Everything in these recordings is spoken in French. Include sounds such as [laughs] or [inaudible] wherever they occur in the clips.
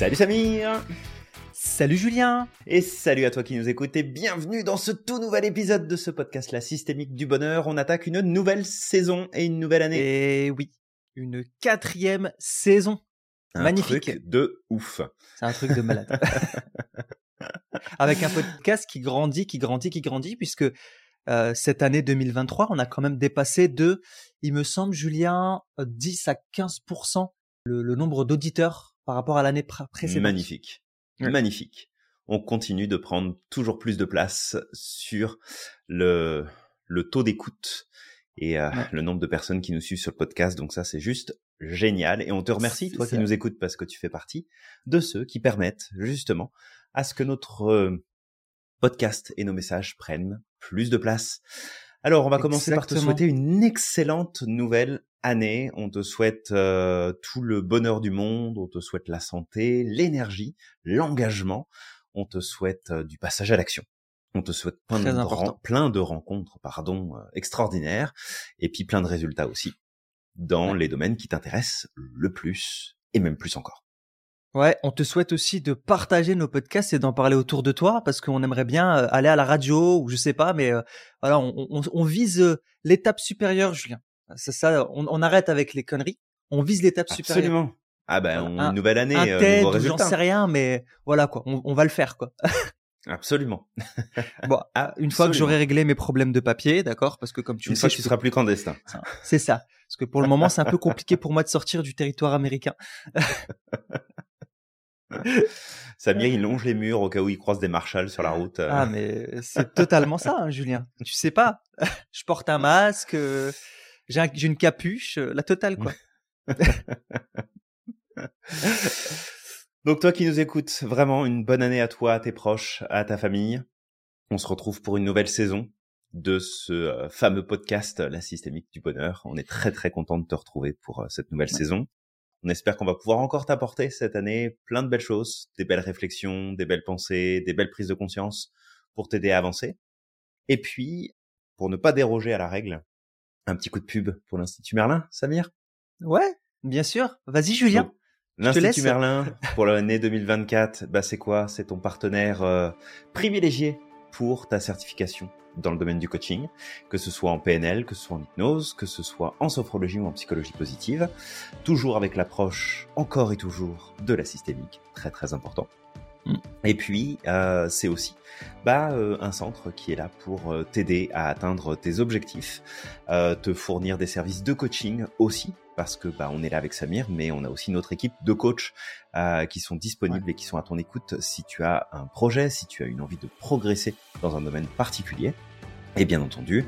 Salut Samir Salut Julien Et salut à toi qui nous écoutes et bienvenue dans ce tout nouvel épisode de ce podcast La Systémique du Bonheur. On attaque une nouvelle saison et une nouvelle année. Et oui, une quatrième saison. Un Magnifique. truc de ouf. C'est un truc de malade. [laughs] Avec un podcast qui grandit, qui grandit, qui grandit, puisque euh, cette année 2023, on a quand même dépassé de, il me semble, Julien, euh, 10 à 15% le, le nombre d'auditeurs par rapport à l'année pr- précédente. Magnifique. Ouais. Magnifique. On continue de prendre toujours plus de place sur le, le taux d'écoute et euh, Ouais. le nombre de personnes qui nous suivent sur le podcast. Donc ça, c'est juste génial. Et on te remercie, toi qui ça. nous écoutes, parce que tu fais partie de ceux qui permettent justement à ce que notre euh, podcast et nos messages prennent plus de place. Alors, on va commencer par te souhaiter une excellente nouvelle année. On te souhaite euh, tout le bonheur du monde, on te souhaite la santé, l'énergie, l'engagement. On te souhaite euh, du passage à l'action. On te souhaite plein, de, Très ren- important. plein de rencontres, pardon, euh, extraordinaires, et puis plein de résultats aussi dans Ouais. les domaines qui t'intéressent le plus, et même plus encore. Ouais, on te souhaite aussi de partager nos podcasts et d'en parler autour de toi parce qu'on aimerait bien euh, aller à la radio ou je sais pas, mais euh, voilà, on, on- on vise l'étape supérieure, Julien. C'est ça, on, on arrête avec les conneries. On vise l'étape supérieure. Absolument. Ah ben, on- Un- une nouvelle année, Un euh, TED j'en sais rien, mais voilà quoi, on, on va le faire quoi. Absolument. [laughs] Bon, Ah, une fois que j'aurai réglé mes problèmes de papier, d'accord, parce que comme tu Une le fois sais, que tu seras plus clandestin. c'est ça. Parce que pour le moment, c'est un peu [laughs] compliqué pour moi de sortir du territoire américain. [laughs] Samir, il longe les murs au cas où il croise des marshals sur la route. euh. Ah, mais c'est totalement ça, hein, Julien. Tu sais pas. Je porte un masque, euh, j'ai un- j'ai une capuche, euh, la totale, quoi. [laughs] Donc toi qui nous écoutes, vraiment une bonne année à toi, à tes proches, à ta famille. On se retrouve pour une nouvelle saison de ce euh, fameux podcast La Systémique du Bonheur. On est très très content de te retrouver pour euh, cette nouvelle Ouais. saison. On espère qu'on va pouvoir encore t'apporter cette année plein de belles choses, des belles réflexions, des belles pensées, des belles prises de conscience pour t'aider à avancer. Et puis, pour ne pas déroger à la règle, un petit coup de pub pour l'Institut Merlin, Samir? Ouais, bien sûr. Vas-y, Julien. Donc, L'Institut. Merlin, [laughs] pour l'année 2024, bah c'est quoi? C'est ton partenaire euh, privilégié pour ta certification dans le domaine du coaching, que ce soit en PNL, que ce soit en hypnose, que ce soit en sophrologie ou en psychologie positive, toujours avec l'approche encore et toujours de la systémique, très très important. Mm. Et puis, euh, c'est aussi bah, euh, un centre qui est là pour euh, t'aider à atteindre tes objectifs, te fournir des services de coaching aussi, parce que bah, on est là avec Samir, mais on a aussi notre équipe de coachs qui sont disponibles et qui sont à ton écoute si tu as un projet, si tu as une envie de progresser dans un domaine particulier. Et bien entendu,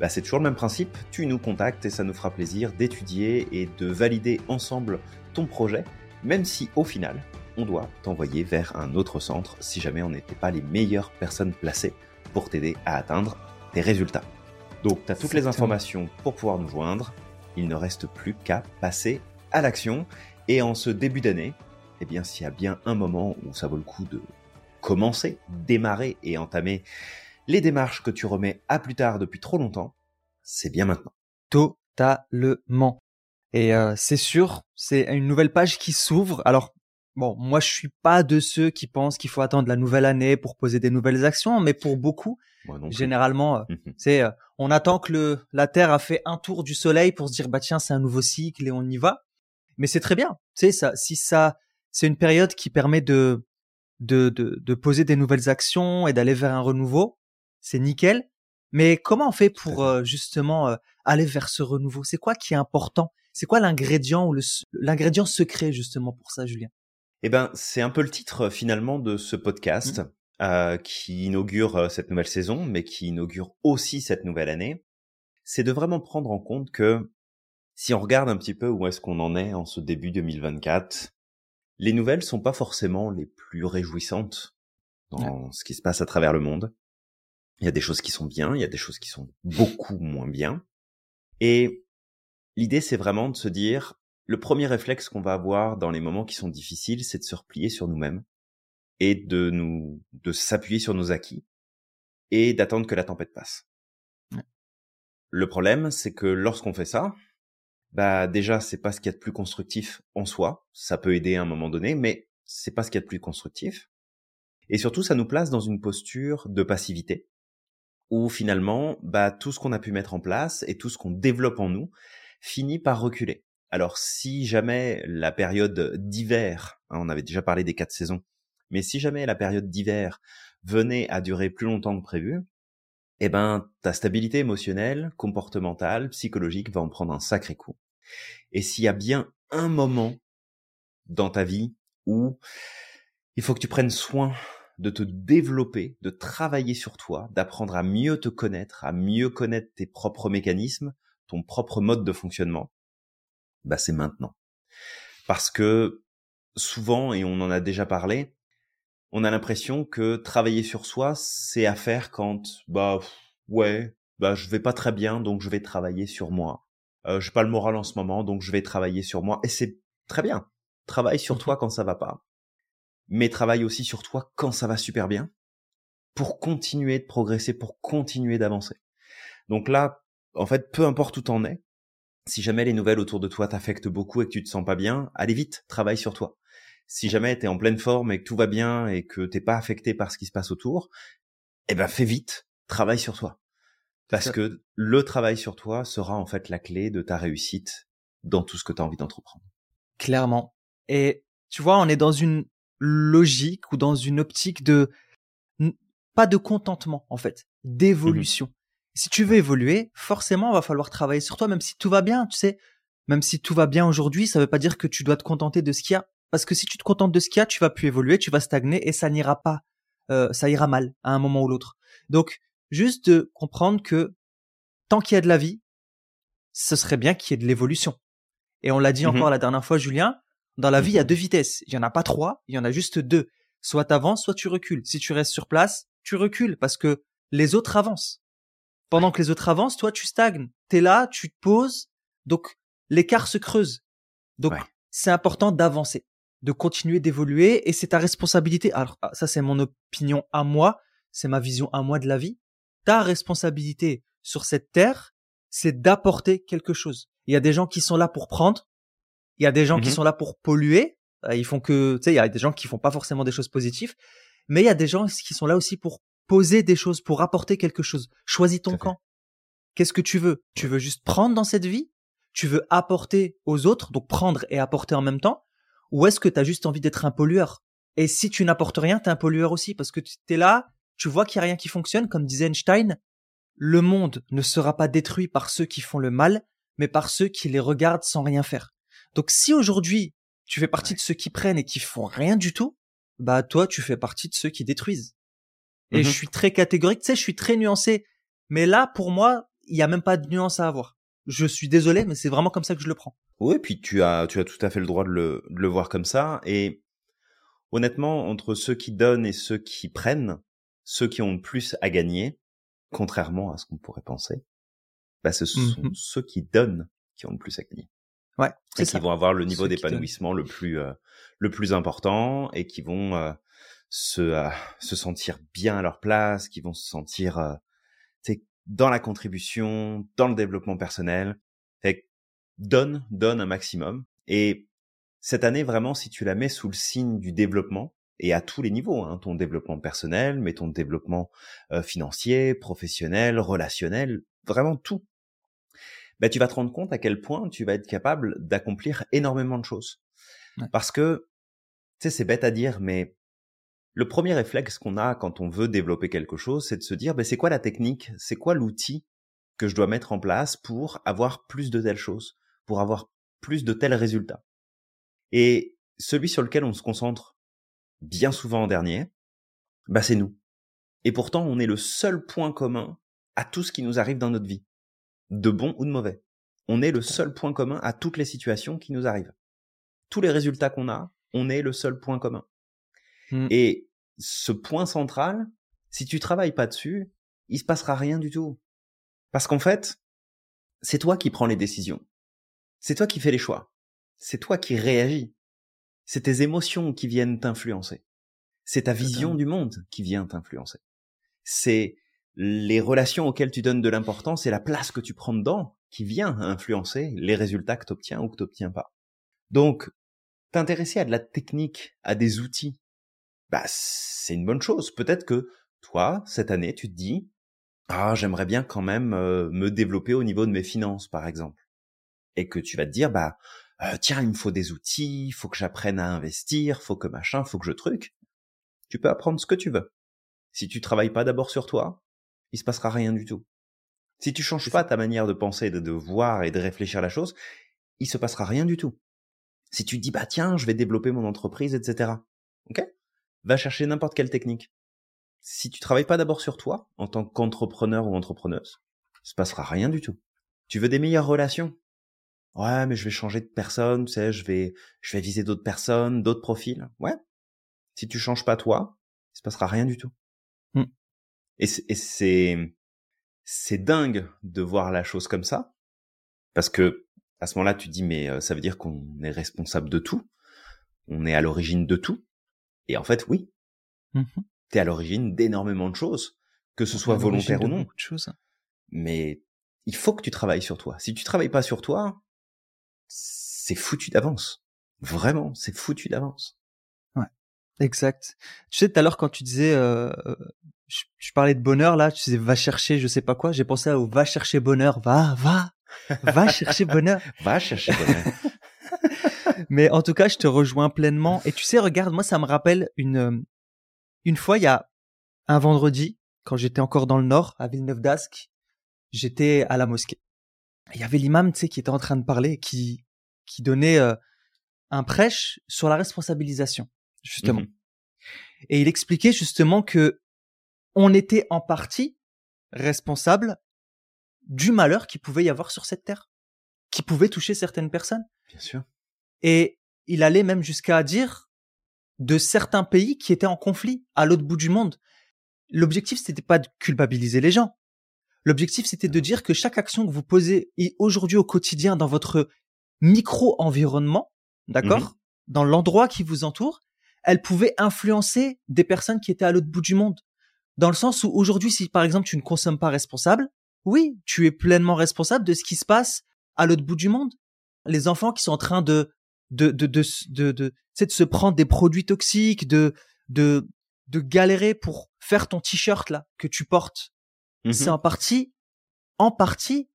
bah, c'est toujours le même principe, tu nous contactes et ça nous fera plaisir d'étudier et de valider ensemble ton projet, même si au final, on doit t'envoyer vers un autre centre si jamais on n'était pas les meilleures personnes placées pour t'aider à atteindre tes résultats. Donc, tu as toutes les informations pour pouvoir nous joindre. Il ne reste plus qu'à passer à l'action. Et en ce début d'année, eh bien, s'il y a bien un moment où ça vaut le coup de commencer, démarrer et entamer les démarches que tu remets à plus tard depuis trop longtemps, c'est bien maintenant. Totalement. Et euh, c'est sûr, c'est une nouvelle page qui s'ouvre. Alors, bon, moi, je suis pas de ceux qui pensent qu'il faut attendre la nouvelle année pour poser des nouvelles actions, mais pour beaucoup, généralement, euh, Mhm. c'est euh, on attend que le, la Terre a fait un tour du Soleil pour se dire bah tiens c'est un nouveau cycle et on y va. Mais c'est très bien, tu sais ça. Si ça, c'est une période qui permet de de de, de poser des nouvelles actions et d'aller vers un renouveau, c'est nickel. Mais comment on fait pour euh, justement euh, aller vers ce renouveau? C'est quoi qui est important? C'est quoi l'ingrédient ou l'ingrédient secret justement pour ça, Julien? Eh ben, c'est un peu le titre finalement de ce podcast euh, qui inaugure euh, cette nouvelle saison, mais qui inaugure aussi cette nouvelle année. C'est de vraiment prendre en compte que si on regarde un petit peu où est-ce qu'on en est en ce début 2024, les nouvelles sont pas forcément les plus réjouissantes dans ce qui se passe à travers le monde. Il y a des choses qui sont bien, il y a des choses qui sont beaucoup moins bien. Et l'idée, c'est vraiment de se dire, le premier réflexe qu'on va avoir dans les moments qui sont difficiles, c'est de se replier sur nous-mêmes et de nous, de s'appuyer sur nos acquis et d'attendre que la tempête passe. Ouais. Le problème, c'est que lorsqu'on fait ça, bah déjà, c'est pas ce qu'il y a de plus constructif en soi. Ça peut aider à un moment donné, mais c'est pas ce qu'il y a de plus constructif. Et surtout, ça nous place dans une posture de passivité, où finalement, bah, tout ce qu'on a pu mettre en place et tout ce qu'on développe en nous finit par reculer. Alors, si jamais la période d'hiver, hein, on avait déjà parlé des quatre saisons, mais si jamais la période d'hiver venait à durer plus longtemps que prévu, eh ben, ta stabilité émotionnelle, comportementale, psychologique va en prendre un sacré coup. Et s'il y a bien un moment dans ta vie où il faut que tu prennes soin de te développer, de travailler sur toi, d'apprendre à mieux te connaître, à mieux connaître tes propres mécanismes, ton propre mode de fonctionnement, bah c'est maintenant. Parce que souvent, et on en a déjà parlé, on a l'impression que travailler sur soi, c'est à faire quand, bah ouais, bah je vais pas très bien, donc je vais travailler sur moi. Euh, j'ai pas le moral en ce moment, donc je vais travailler sur moi. Et c'est très bien. Travaille sur mmh toi quand ça va pas mais travaille aussi sur toi quand ça va super bien pour continuer de progresser, pour continuer d'avancer. Donc là, en fait, peu importe où t'en es, si jamais les nouvelles autour de toi t'affectent beaucoup et que tu te sens pas bien, allez vite, travaille sur toi. Si jamais t'es en pleine forme et que tout va bien et que t'es pas affecté par ce qui se passe autour, eh ben fais vite, travaille sur toi. Parce que le travail sur toi sera en fait la clé de ta réussite dans tout ce que tu as envie d'entreprendre. Clairement. Et tu vois, on est dans une logique ou dans une optique de pas de contentement en fait, d'évolution. Mmh si tu veux évoluer, forcément, il va falloir travailler sur toi, même si tout va bien, tu sais. Même si tout va bien aujourd'hui, ça veut pas dire que tu dois te contenter de ce qu'il y a. Parce que si tu te contentes de ce qu'il y a, tu vas plus évoluer, tu vas stagner et ça n'ira pas. Euh, ça ira mal à un moment ou l'autre. Donc, juste de comprendre que tant qu'il y a de la vie, ce serait bien qu'il y ait de l'évolution. Et on l'a dit mmh encore la dernière fois, Julien, dans la vie, il y a deux vitesses. Il y en a pas trois, il y en a juste deux. Soit t'avances, soit tu recules. Si tu restes sur place, tu recules parce que les autres avancent. Pendant que les autres avancent, toi, tu stagnes. T'es là, tu te poses. Donc, l'écart se creuse. Donc, c'est important d'avancer, de continuer d'évoluer et c'est ta responsabilité. Alors, ah, ça, c'est mon opinion à moi. C'est ma vision à moi de la vie. Ta responsabilité sur cette terre, c'est d'apporter quelque chose. Il y a des gens qui sont là pour prendre, il y a des gens qui mmh sont là pour polluer. Euh, ils font que, tu sais, il y a des gens qui font pas forcément des choses positives, mais il y a des gens qui sont là aussi pour poser des choses, pour apporter quelque chose. Choisis ton camp. Qu'est-ce que tu veux? Tu veux juste prendre dans cette vie? Tu veux apporter aux autres, donc prendre et apporter en même temps? Ou est-ce que tu as juste envie d'être un pollueur? Et si tu n'apportes rien, tu es un pollueur aussi, parce que tu es là, tu vois qu'il n'y a rien qui fonctionne, comme disait Einstein, le monde ne sera pas détruit par ceux qui font le mal, mais par ceux qui les regardent sans rien faire. Donc si aujourd'hui tu fais partie de ceux qui prennent et qui font rien du tout, bah toi tu fais partie de ceux qui détruisent. Et je mmh suis très catégorique, tu sais, je suis très nuancé. Mais là, pour moi, il y a même pas de nuance à avoir. Je suis désolé, mais c'est vraiment comme ça que je le prends. Oui, puis tu as, tu as tout à fait le droit de le, de le voir comme ça. Et honnêtement, entre ceux qui donnent et ceux qui prennent, ceux qui ont le plus à gagner, contrairement à ce qu'on pourrait penser, bah, ce sont mmh ceux qui donnent qui ont le plus à gagner. Ouais, et qui vont avoir le niveau d'épanouissement le plus euh, le plus important et qui vont euh, se euh, se sentir bien à leur place, qui vont se sentir dans la contribution, dans le développement personnel. Fait donne donne un maximum et cette année vraiment si tu la mets sous le signe du développement et à tous les niveaux, hein, ton développement personnel, mais ton développement financier, professionnel, relationnel, vraiment tout, bah, tu vas te rendre compte à quel point tu vas être capable d'accomplir énormément de choses. Parce que, tu sais, c'est bête à dire, mais le premier réflexe qu'on a quand on veut développer quelque chose, c'est de se dire, bah, c'est quoi la technique, c'est quoi l'outil que je dois mettre en place pour avoir plus de telles choses, pour avoir plus de tels résultats. Et celui sur lequel on se concentre bien souvent en dernier, bah, c'est nous. Et pourtant, on est le seul point commun à tout ce qui nous arrive dans notre vie de bon ou de mauvais. On est le seul point commun à toutes les situations qui nous arrivent. Tous les résultats qu'on a, on est le seul point commun. Hmm. Et ce point central, si tu travailles pas dessus, il se passera rien du tout. Parce qu'en fait, c'est toi qui prends les décisions. C'est toi qui fais les choix. C'est toi qui réagis. C'est tes émotions qui viennent t'influencer. C'est ta vision du monde qui vient t'influencer. C'est les relations auxquelles tu donnes de l'importance et la place que tu prends dedans qui vient influencer les résultats que tu obtiens ou que tu n'obtiens pas. Donc, t'intéresser à de la technique, à des outils, bah c'est une bonne chose. Peut-être que toi, cette année, tu te dis, ah, j'aimerais bien quand même euh, me développer au niveau de mes finances, par exemple. Et que tu vas te dire, bah, euh, tiens, il me faut des outils, il faut que j'apprenne à investir, faut que machin, faut que je truc. Tu peux apprendre ce que tu veux. Si tu travailles pas d'abord sur toi, il se passera rien du tout. Si tu changes pas ta manière de penser, de, de voir et de réfléchir à la chose, il se passera rien du tout. Si tu te dis, bah tiens, je vais développer mon entreprise, etc. Ok? Va chercher n'importe quelle technique. Si tu travailles pas d'abord sur toi, en tant qu'entrepreneur ou entrepreneuse, il se passera rien du tout. Tu veux des meilleures relations Ouais, mais je vais changer de personne, tu sais, je vais, je vais viser d'autres personnes, d'autres profils. Ouais. Si tu changes pas toi, il se passera rien du tout. Mm. Et c'est, c'est dingue de voir la chose comme ça, parce que à ce moment-là, tu dis, mais euh, ça veut dire qu'on est responsable de tout, on est à l'origine de tout. Et en fait, oui, mmh tu es à l'origine d'énormément de choses, que ce soit volontaire ou non. De choses. Mais il faut que tu travailles sur toi. Si tu travailles pas sur toi, c'est foutu d'avance. Vraiment, c'est foutu d'avance. Ouais, exact. Tu sais, tout à l'heure quand tu disais, euh, euh je, parlais de bonheur là, tu disais va chercher, je sais pas quoi. J'ai pensé au va chercher bonheur, va, va, va chercher bonheur. [laughs] va chercher bonheur. [laughs] Mais en tout cas, je te rejoins pleinement. Et tu sais, regarde, moi, ça me rappelle une, euh, une fois, il y a un vendredi, quand j'étais encore dans le nord, à Villeneuve d'Ascq, j'étais à la mosquée. Il y avait l'imam, tu sais, qui était en train de parler, qui, qui donnait euh, un prêche sur la responsabilisation, justement. Mmh Et il expliquait justement que on était en partie responsable du malheur qui pouvait y avoir sur cette terre, qui pouvait toucher certaines personnes. Bien sûr. Et il allait même jusqu'à dire de certains pays qui étaient en conflit à l'autre bout du monde. L'objectif, c'était pas de culpabiliser les gens. L'objectif, c'était de dire que chaque action que vous posez aujourd'hui au quotidien dans votre micro-environnement, d'accord, mhm. dans l'endroit qui vous entoure, elle pouvait influencer des personnes qui étaient à l'autre bout du monde. Dans le sens où aujourd'hui, si par exemple tu ne consommes pas responsable, oui, tu es pleinement responsable de ce qui se passe à l'autre bout du monde. Les enfants qui sont en train de de de de de, de, de se prendre des produits toxiques, de de de galérer pour faire ton t-shirt là que tu portes. Mmh c'est en partie en partie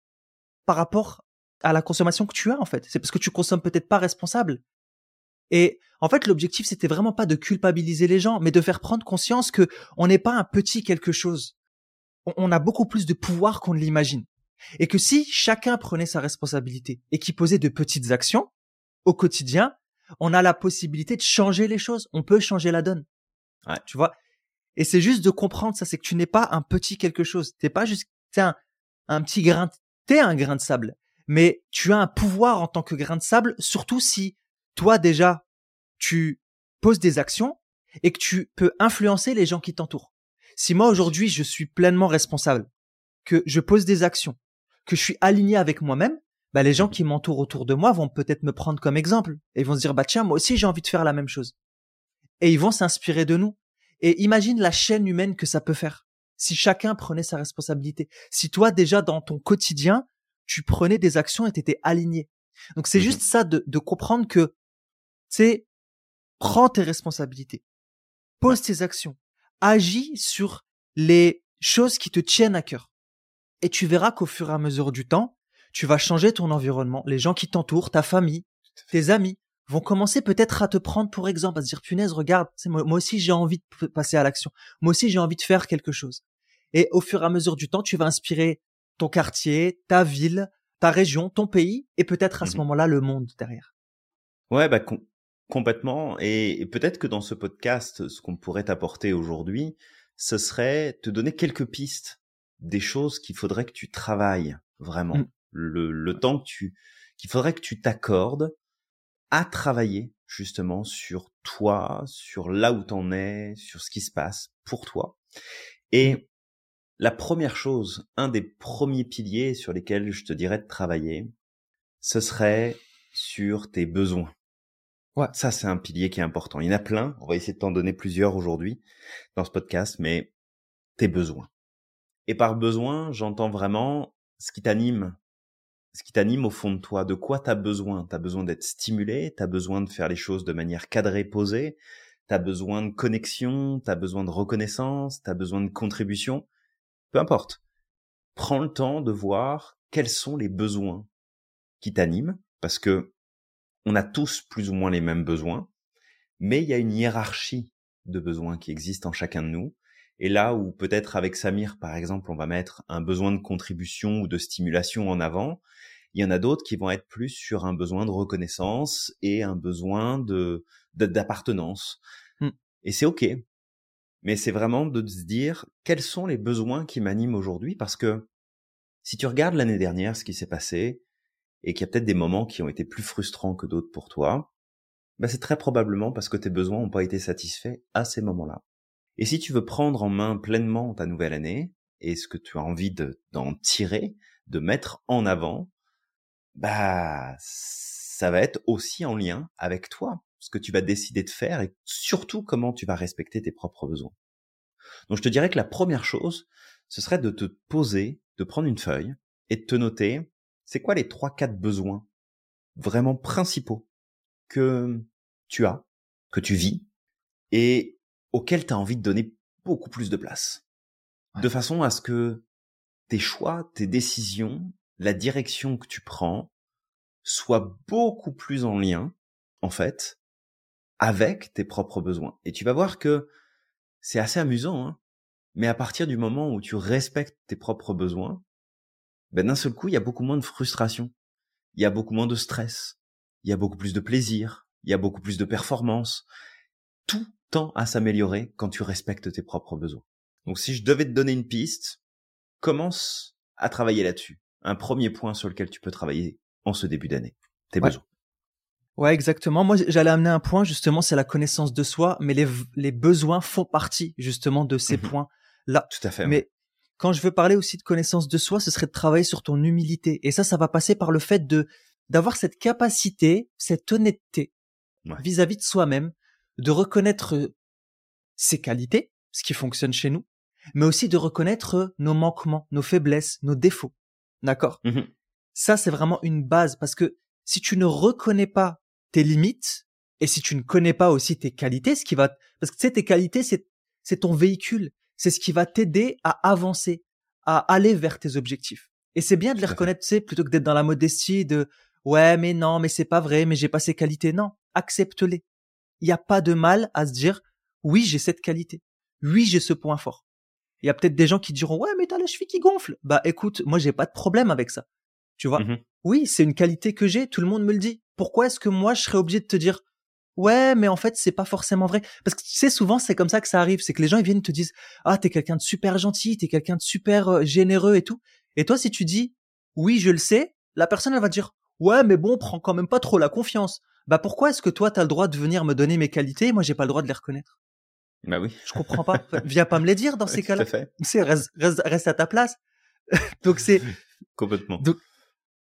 par rapport à la consommation que tu as en fait. C'est parce que tu consommes peut-être pas responsable. Et en fait, l'objectif c'était vraiment pas de culpabiliser les gens, mais de faire prendre conscience que on n'est pas un petit quelque chose. On a beaucoup plus de pouvoir qu'on ne l'imagine. Et que si chacun prenait sa responsabilité et qui posait de petites actions, au quotidien, on a la possibilité de changer les choses. On peut changer la donne. Ouais. Tu vois. Et c'est juste de comprendre ça, c'est que tu n'es pas un petit quelque chose. T'es pas juste, t'es un, un petit grain, t'es un grain de sable. Mais tu as un pouvoir en tant que grain de sable, surtout si toi déjà, tu poses des actions et que tu peux influencer les gens qui t'entourent. Si moi aujourd'hui je suis pleinement responsable, que je pose des actions, que je suis aligné avec moi-même, bah, les gens qui m'entourent autour de moi vont peut-être me prendre comme exemple et vont se dire, bah, tiens, moi aussi, j'ai envie de faire la même chose. Et ils vont s'inspirer de nous. Et imagine la chaîne humaine que ça peut faire. Si chacun prenait sa responsabilité. Si toi, déjà, dans ton quotidien, tu prenais des actions et t'étais aligné. Donc, c'est mmh juste ça de, de comprendre que, c'est, prends tes responsabilités. Pose tes actions. Agis sur les choses qui te tiennent à cœur. Et tu verras qu'au fur et à mesure du temps, tu vas changer ton environnement, les gens qui t'entourent, ta famille, tes amis vont commencer peut-être à te prendre pour exemple, à se dire punaise, regarde, moi, moi aussi j'ai envie de passer à l'action, moi aussi j'ai envie de faire quelque chose. Et au fur et à mesure du temps, tu vas inspirer ton quartier, ta ville, ta région, ton pays, et peut-être à ce mmh moment-là le monde derrière. Ouais, bah complètement. Et, peut-être que dans ce podcast, ce qu'on pourrait t'apporter aujourd'hui, ce serait te donner quelques pistes des choses qu'il faudrait que tu travailles vraiment. Mmh le, le temps que tu qu'il faudrait que tu t'accordes à travailler justement sur toi, sur là où t'en es, sur ce qui se passe pour toi. Et la première chose, un des premiers piliers sur lesquels je te dirais de travailler, ce serait sur tes besoins. Ouais. Ça, c'est un pilier qui est important. Il y en a plein. On va essayer de t'en donner plusieurs aujourd'hui dans ce podcast, mais tes besoins. Et par besoin, j'entends vraiment ce qui t'anime ce qui t'anime au fond de toi, de quoi tu as besoin? Tu as besoin d'être stimulé, tu as besoin de faire les choses de manière cadrée, posée, tu as besoin de connexion, tu as besoin de reconnaissance, tu as besoin de contribution. Peu importe. Prends le temps de voir quels sont les besoins qui t'animent, parce que on a tous plus ou moins les mêmes besoins, mais il y a une hiérarchie de besoins qui existe en chacun de nous. Et là où peut-être avec Samir, par exemple, on va mettre un besoin de contribution ou de stimulation en avant, il y en a d'autres qui vont être plus sur un besoin de reconnaissance et un besoin de d'appartenance. Hmm. Et c'est ok. Mais c'est vraiment de se dire quels sont les besoins qui m'animent aujourd'hui? Parce que si tu regardes l'année dernière ce qui s'est passé et qu'il y a peut-être des moments qui ont été plus frustrants que d'autres pour toi, bah c'est très probablement parce que tes besoins n'ont pas été satisfaits à ces moments-là. Et si tu veux prendre en main pleinement ta nouvelle année et ce que tu as envie d'en tirer, de mettre en avant, bah ça va être aussi en lien avec toi, ce que tu vas décider de faire et surtout comment tu vas respecter tes propres besoins. Donc je te dirais que la première chose, ce serait de te poser, de prendre une feuille et de te noter, c'est quoi les trois quatre besoins vraiment principaux que tu as, que tu vis et auquel tu as envie de donner beaucoup plus de place. De façon à ce que tes choix, tes décisions, la direction que tu prends soient beaucoup plus en lien, en fait, avec tes propres besoins. Et tu vas voir que c'est assez amusant, hein mais à partir du moment où tu respectes tes propres besoins, ben d'un seul coup, il y a beaucoup moins de frustration, il y a beaucoup moins de stress, il y a beaucoup plus de plaisir, il y a beaucoup plus de performance. Tout tend à s'améliorer quand tu respectes tes propres besoins. Donc si je devais te donner une piste, commence à travailler là-dessus. Un premier point sur lequel tu peux travailler en ce début d'année. Tes besoins. Ouais, exactement. Moi, j'allais amener un point, justement, c'est la connaissance de soi, mais les, les besoins font partie, justement, de ces mhm. points-là. Tout à fait. Mais quand je veux parler aussi de connaissance de soi, ce serait de travailler sur ton humilité. Et ça, ça va passer par le fait de, d'avoir cette capacité, cette honnêteté vis-à-vis de soi-même, de reconnaître ses qualités, ce qui fonctionne chez nous, mais aussi de reconnaître nos manquements, nos faiblesses, nos défauts. D'accord? Mmh Ça, c'est vraiment une base parce que si tu ne reconnais pas tes limites et si tu ne connais pas aussi tes qualités, ce qui va, parce que tu sais, tes qualités, c'est, c'est ton véhicule, c'est ce qui va t'aider à avancer, à aller vers tes objectifs. Et c'est bien de les reconnaître, tu sais, plutôt que d'être dans la modestie de, ouais, mais non, mais c'est pas vrai, mais j'ai pas ces qualités. Non, accepte-les il n'y a pas de mal à se dire oui, j'ai cette qualité. Oui, j'ai ce point fort. Il y a peut-être des gens qui diront ouais, mais t'as la cheville qui gonfle. Bah écoute, moi j'ai pas de problème avec ça. Tu vois? Mmh Oui, c'est une qualité que j'ai, tout le monde me le dit. Pourquoi est-ce que moi je serais obligé de te dire ouais, mais en fait c'est pas forcément vrai? Parce que tu sais souvent c'est comme ça que ça arrive, c'est que les gens ils viennent te disent ah t'es quelqu'un de super gentil, t'es quelqu'un de super euh, généreux et tout. Et toi si tu dis oui je le sais, la personne elle va dire ouais mais bon prends quand même pas trop la confiance bah pourquoi est-ce que toi t'as le droit de venir me donner mes qualités et moi j'ai pas le droit de les reconnaître? Bah oui. Je comprends pas. Viens pas me les dire dans [laughs] ces cas-là. C'est reste, reste, reste à ta place. [laughs] donc c'est [laughs] complètement. Donc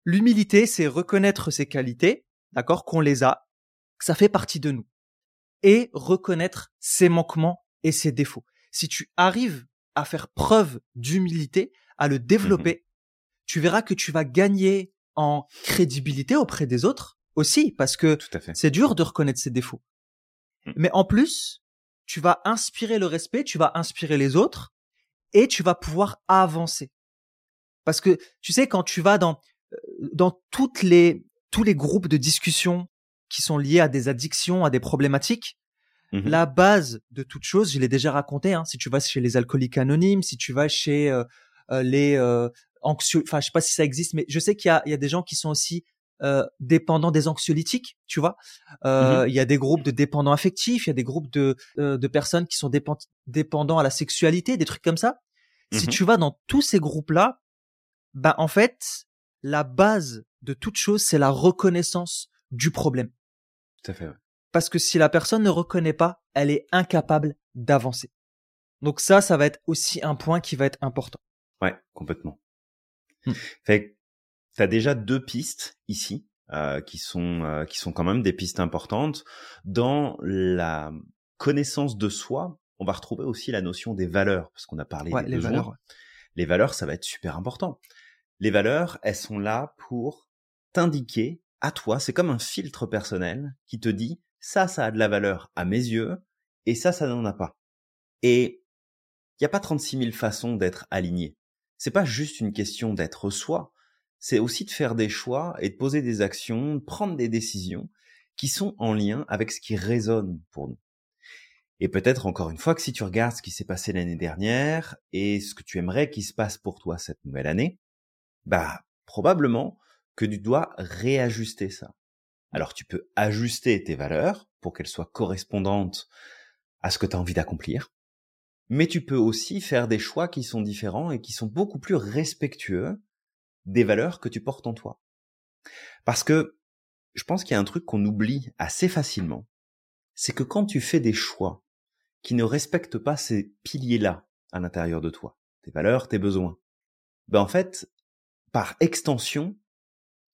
l'humilité, c'est reconnaître ses qualités, d'accord, qu'on les a, que ça fait partie de nous, et reconnaître ses manquements et ses défauts. Si tu arrives à faire preuve d'humilité, à le développer, mmh tu verras que tu vas gagner en crédibilité auprès des autres aussi parce que c'est dur de reconnaître ses défauts. Mmh. Mais en plus, tu vas inspirer le respect, tu vas inspirer les autres et tu vas pouvoir avancer. Parce que tu sais quand tu vas dans euh, dans toutes les tous les groupes de discussion qui sont liés à des addictions, à des problématiques, mmh la base de toute chose, je l'ai déjà raconté. Hein, si tu vas chez les alcooliques anonymes, si tu vas chez euh, euh, les anxieux, enfin je sais pas si ça existe, mais je sais qu'il y a, il y a des gens qui sont aussi euh, dépendants des anxiolytiques, tu vois? Euh, mmh il y a des groupes de dépendants affectifs, il y a des groupes de euh, de personnes qui sont dépendants à la sexualité, des trucs comme ça. Si mmh tu vas dans tous ces groupes-là, bah en fait, la base de toute chose, c'est la reconnaissance du problème. Tout à fait. Parce que si la personne ne reconnaît pas, elle est incapable d'avancer. Donc ça, ça va être aussi un point qui va être important. Ouais, complètement. Mmh. Fait tu as déjà deux pistes ici euh, qui sont euh, qui sont quand même des pistes importantes dans la connaissance de soi. On va retrouver aussi la notion des valeurs parce qu'on a parlé des les valeurs. Les valeurs, ça va être super important. Les valeurs, elles sont là pour t'indiquer à toi, c'est comme un filtre personnel qui te dit ça, ça a de la valeur à mes yeux et ça, ça n'en a pas. Et il n'y a pas 36 000 façons d'être aligné. C'est pas juste une question d'être soi, c'est aussi de faire des choix et de poser des actions, de prendre des décisions qui sont en lien avec ce qui résonne pour nous. Et peut-être encore une fois que si tu regardes ce qui s'est passé l'année dernière et ce que tu aimerais qu'il se passe pour toi cette nouvelle année, bah probablement que tu dois réajuster ça. Alors tu peux ajuster tes valeurs pour qu'elles soient correspondantes à ce que tu as envie d'accomplir, mais tu peux aussi faire des choix qui sont différents et qui sont beaucoup plus respectueux des valeurs que tu portes en toi. Parce que je pense qu'il y a un truc qu'on oublie assez facilement, c'est que quand tu fais des choix qui ne respectent pas ces piliers-là à l'intérieur de toi, tes valeurs, tes besoins, ben en fait, par extension,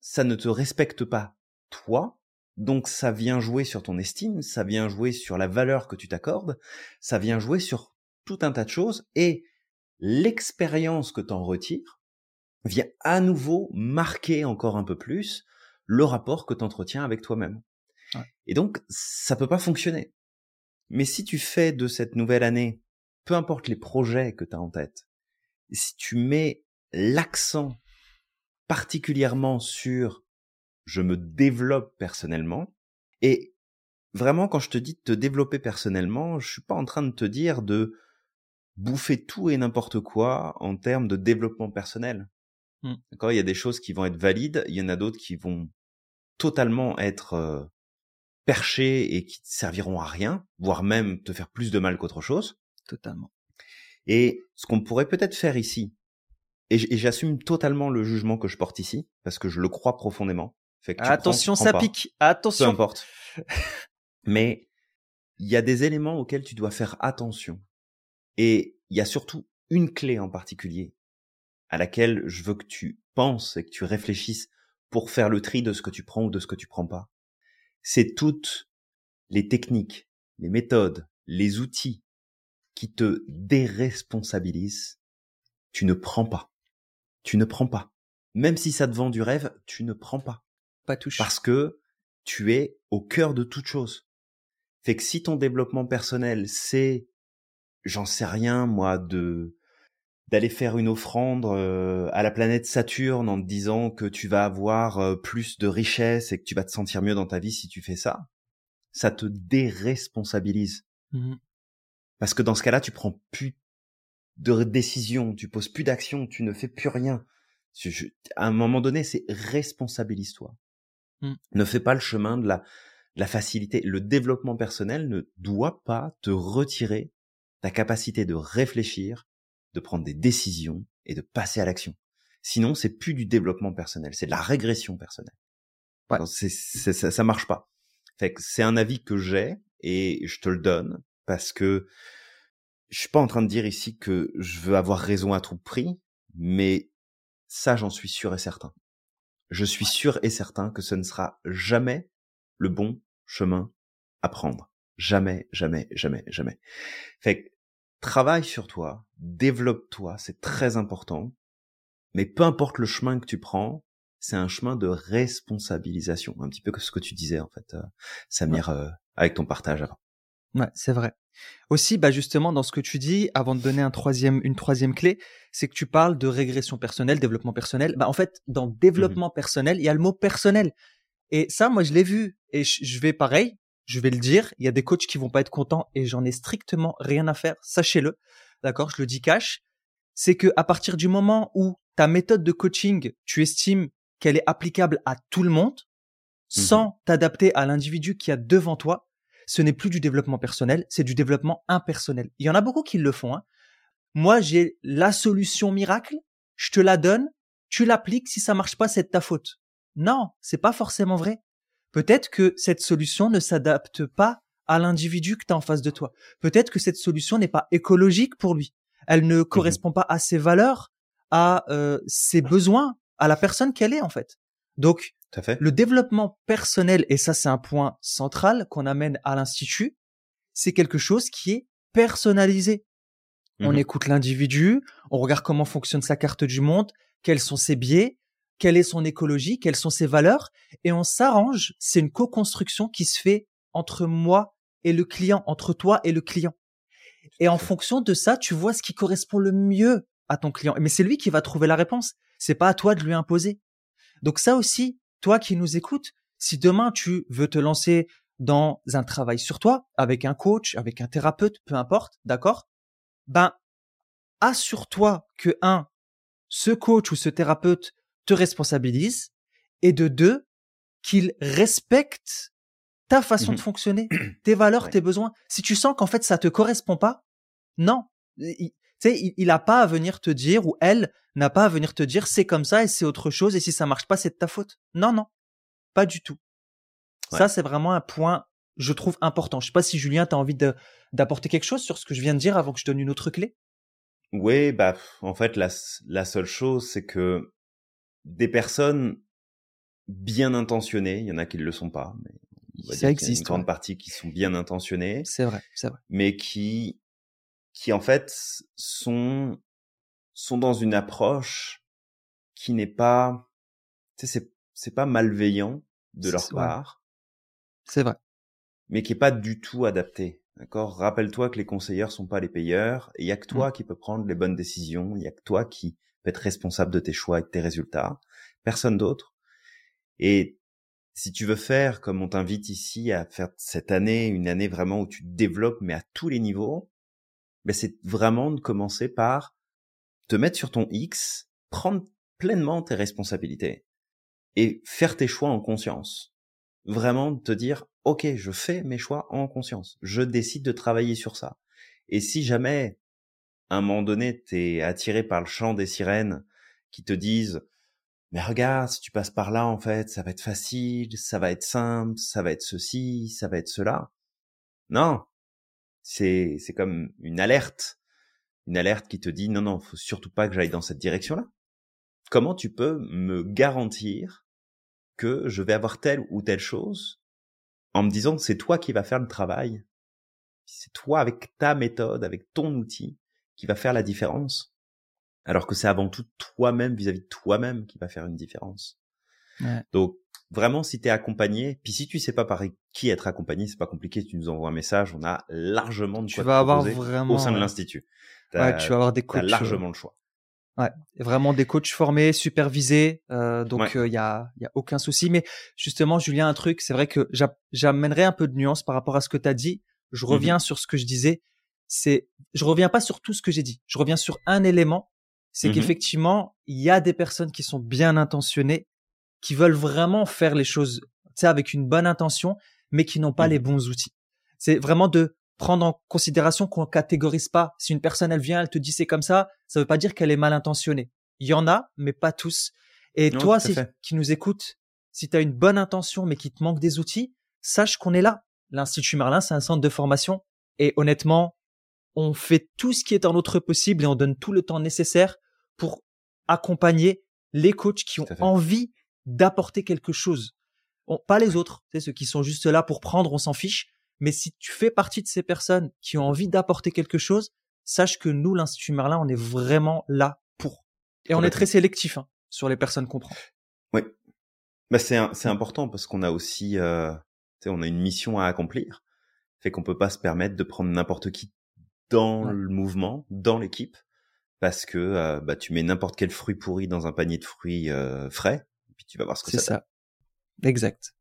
ça ne te respecte pas toi, donc ça vient jouer sur ton estime, ça vient jouer sur la valeur que tu t'accordes, ça vient jouer sur tout un tas de choses, et l'expérience que tu en retires vient à nouveau marquer encore un peu plus le rapport que tu entretiens avec toi-même. Et donc, ça peut pas fonctionner. Mais si tu fais de cette nouvelle année, peu importe les projets que tu as en tête, si tu mets l'accent particulièrement sur je me développe personnellement et vraiment quand je te dis de te développer personnellement, je suis pas en train de te dire de bouffer tout et n'importe quoi en termes de développement personnel. Mmh. D'accord, il y a des choses qui vont être valides, il y en a d'autres qui vont totalement être euh, perchées et qui ne serviront à rien, voire même te faire plus de mal qu'autre chose. Totalement. Et ce qu'on pourrait peut-être faire ici, et j'assume totalement le jugement que je porte ici, parce que je le crois profondément. Fait que Attention, ça pique. Attention. Peu importe. [laughs] Mais il y a des éléments auxquels tu dois faire attention. Et il y a surtout une clé en particulier à laquelle je veux que tu penses et que tu réfléchisses pour faire le tri de ce que tu prends ou de ce que tu prends pas. C'est toutes les techniques, les méthodes, les outils qui te déresponsabilisent. Tu ne prends pas tu ne prends pas. Même si ça te vend du rêve, tu ne prends pas. Pas touche. Parce que tu es au cœur de toute chose. Fait que si ton développement personnel, c'est, j'en sais rien, moi, de, d'aller faire une offrande euh, à la planète Saturne en te disant que tu vas avoir euh, plus de richesse et que tu vas te sentir mieux dans ta vie si tu fais ça, ça te déresponsabilise. Mmh Parce que dans ce cas-là, tu prends plus de décision, tu poses plus d'action, tu ne fais plus rien. à un moment donné, c'est responsabilise-toi. Mmh. Ne fais pas le chemin de la, la facilité. Le développement personnel ne doit pas te retirer ta capacité de réfléchir, de prendre des décisions et de passer à l'action. Sinon, c'est plus du développement personnel, c'est de la régression personnelle. Ouais. ça, ça marche pas. Fait que c'est un avis que j'ai et je te le donne parce que je suis pas en train de dire ici que je veux avoir raison à tout prix, mais ça, j'en suis sûr et certain. Je suis sûr et certain que ce ne sera jamais le bon chemin à prendre. Jamais, jamais, jamais, jamais. Fait que, travaille sur toi, développe-toi, c'est très important. Mais peu importe le chemin que tu prends, c'est un chemin de responsabilisation. Un petit peu que ce que tu disais, en fait, euh, Samir, euh, avec ton partage avant. Ouais, c'est vrai. Aussi, bah justement, dans ce que tu dis, avant de donner un troisième, une troisième clé, c'est que tu parles de régression personnelle, développement personnel. Bah, en fait, dans mmh développement personnel, il y a le mot personnel. Et ça, moi, je l'ai vu. Et je vais pareil, je vais le dire. Il y a des coachs qui vont pas être contents et j'en ai strictement rien à faire. Sachez-le. D'accord? Je le dis cash. C'est que à partir du moment où ta méthode de coaching, tu estimes qu'elle est applicable à tout le monde, mmh sans t'adapter à l'individu qui a devant toi, ce n'est plus du développement personnel, c'est du développement impersonnel. Il y en a beaucoup qui le font. Hein. Moi, j'ai la solution miracle, je te la donne, tu l'appliques, si ça marche pas, c'est de ta faute. Non, c'est pas forcément vrai. Peut-être que cette solution ne s'adapte pas à l'individu que tu as en face de toi. Peut-être que cette solution n'est pas écologique pour lui. Elle ne mmh correspond pas à ses valeurs, à euh, ses besoins, à la personne qu'elle est en fait. Donc, le développement personnel, et ça c'est un point central qu'on amène à l'institut, c'est quelque chose qui est personnalisé. On Mhm. écoute l'individu, on regarde comment fonctionne sa carte du monde, quels sont ses biais, quelle est son écologie, quelles sont ses valeurs, et on s'arrange. C'est une co-construction qui se fait entre moi et le client, entre toi et le client. Et en fonction de ça, tu vois ce qui correspond le mieux à ton client. Mais c'est lui qui va trouver la réponse. C'est pas à toi de lui imposer. Donc ça aussi, toi qui nous écoutes, si demain tu veux te lancer dans un travail sur toi, avec un coach, avec un thérapeute, peu importe, d'accord? Ben, assure-toi que un, ce coach ou ce thérapeute te responsabilise et de deux, qu'il respecte ta façon de [clears throat] fonctionner, tes valeurs, Ouais. tes besoins. Si tu sens qu'en fait ça te correspond pas, non. Il- Tu sais, il, il a pas à venir te dire ou elle n'a pas à venir te dire c'est comme ça et c'est autre chose et si ça marche pas c'est de ta faute. Non, non, pas du tout. Ouais. Ça c'est vraiment un point, je trouve important. Je sais pas si Julien t'as envie de d'apporter quelque chose sur ce que je viens de dire avant que je donne une autre clé? Oui, bah, en fait, la, la seule chose, c'est que des personnes bien intentionnées, il y en a qui ne le sont pas, mais on va Ça dire qu'il y a existe, une grande ouais. partie qui sont bien intentionnées, C'est vrai, c'est vrai. mais qui, qui en fait sont, sont dans une approche qui n'est pas, tu sais, c'est, c'est pas malveillant de leur ouais. part, C'est vrai. mais qui est pas du tout adapté. D'accord? Rappelle-toi que les conseilleurs sont pas les payeurs et il y a que toi qui peux prendre les bonnes décisions, il y a que toi qui peux être responsable de tes choix et de tes résultats, personne d'autre. Et si tu veux faire comme on t'invite ici à faire cette année une année vraiment où tu développes mais à tous les niveaux, ben c'est vraiment de commencer par te mettre sur ton X, prendre pleinement tes responsabilités et faire tes choix en conscience. Vraiment te dire, OK, je fais mes choix en conscience. Je décide de travailler sur ça. Et si jamais, un moment donné, t'es attiré par le chant des sirènes qui te disent, mais regarde, si tu passes par là, en fait, ça va être facile, ça va être simple, ça va être ceci, ça va être cela. Non. C'est, c'est comme une alerte. Une alerte qui te dit, non, non, faut surtout pas que j'aille dans cette direction-là. Comment tu peux me garantir que je vais avoir telle ou telle chose en me disant c'est toi qui va faire le travail. C'est toi avec ta méthode, avec ton outil qui va faire la différence. Alors que c'est avant tout toi-même vis-à-vis de toi-même qui va faire une différence. Ouais. Donc vraiment si tu es accompagné, puis si tu sais pas par qui être accompagné, c'est pas compliqué, tu nous envoies un message, on a largement de Tu quoi vas te avoir vraiment au sein de l'institut. Ouais, tu vas avoir des coachs euh, largement le choix. Ouais, vraiment des coachs formés, supervisés, euh, donc Ouais. il y a y a aucun souci. Mais justement, Julien, un truc, c'est vrai que j'a- j'amènerai un peu de nuance par rapport à ce que tu as dit. Je Mhm. reviens sur ce que je disais. C'est, je reviens pas sur tout ce que j'ai dit. Je reviens sur un élément, c'est Mhm. qu'effectivement, il y a des personnes qui sont bien intentionnées, qui veulent vraiment faire les choses, tu avec une bonne intention, mais qui n'ont pas Mhm. les bons outils. C'est vraiment de prendre en considération qu'on catégorise pas. Si une personne elle vient, elle te dit c'est comme ça, ça veut pas dire qu'elle est mal intentionnée. Il y en a, mais pas tous. Et Non, toi, si, qui nous écoutes, si tu as une bonne intention mais qu'il te manque des outils, sache qu'on est là. L'Institut Merlin, c'est un centre de formation. Et honnêtement, on fait tout ce qui est en notre possible et on donne tout le temps nécessaire pour accompagner les coachs qui ont envie d'apporter quelque chose. On- pas les autres, tu sais, ceux qui sont juste là pour prendre, on s'en fiche. Mais si tu fais partie de ces personnes qui ont envie d'apporter quelque chose, sache que nous, l'Institut Merlin, on est vraiment là pour. Et on est très sélectif hein, sur les personnes qu'on prend. Oui. Bah c'est c'est important parce qu'on a aussi euh, tu sais, on a une mission à accomplir. Fait qu'on peut pas se permettre de prendre n'importe qui dans Ouais. le mouvement, dans l'équipe parce que euh, bah tu mets n'importe quel fruit pourri dans un panier de fruits euh, frais et puis tu vas voir ce que C'est ça, ça. Exact.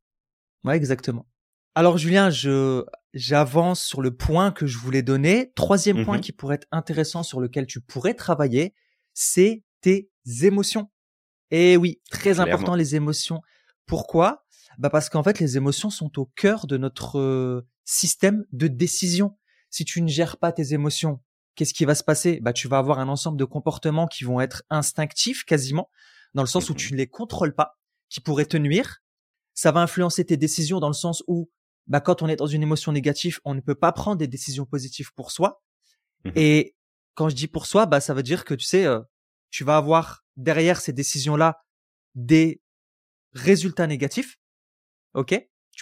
Ouais, exactement. Alors Julien, je j'avance sur le point que je voulais donner. Troisième point Mhm. qui pourrait être intéressant sur lequel tu pourrais travailler, c'est tes émotions. Et oui, très Clairement. important les émotions. Pourquoi? Bah parce qu'en fait les émotions sont au cœur de notre euh, système de décision. Si tu ne gères pas tes émotions, qu'est-ce qui va se passer? Bah tu vas avoir un ensemble de comportements qui vont être instinctifs quasiment, dans le sens où Mhm. tu ne les contrôles pas, qui pourraient te nuire. Ça va influencer tes décisions dans le sens où bah quand on est dans une émotion négative, on ne peut pas prendre des décisions positives pour soi. Mhm. Et quand je dis pour soi, bah ça veut dire que tu sais, euh, tu vas avoir derrière ces décisions-là des résultats négatifs. Ok?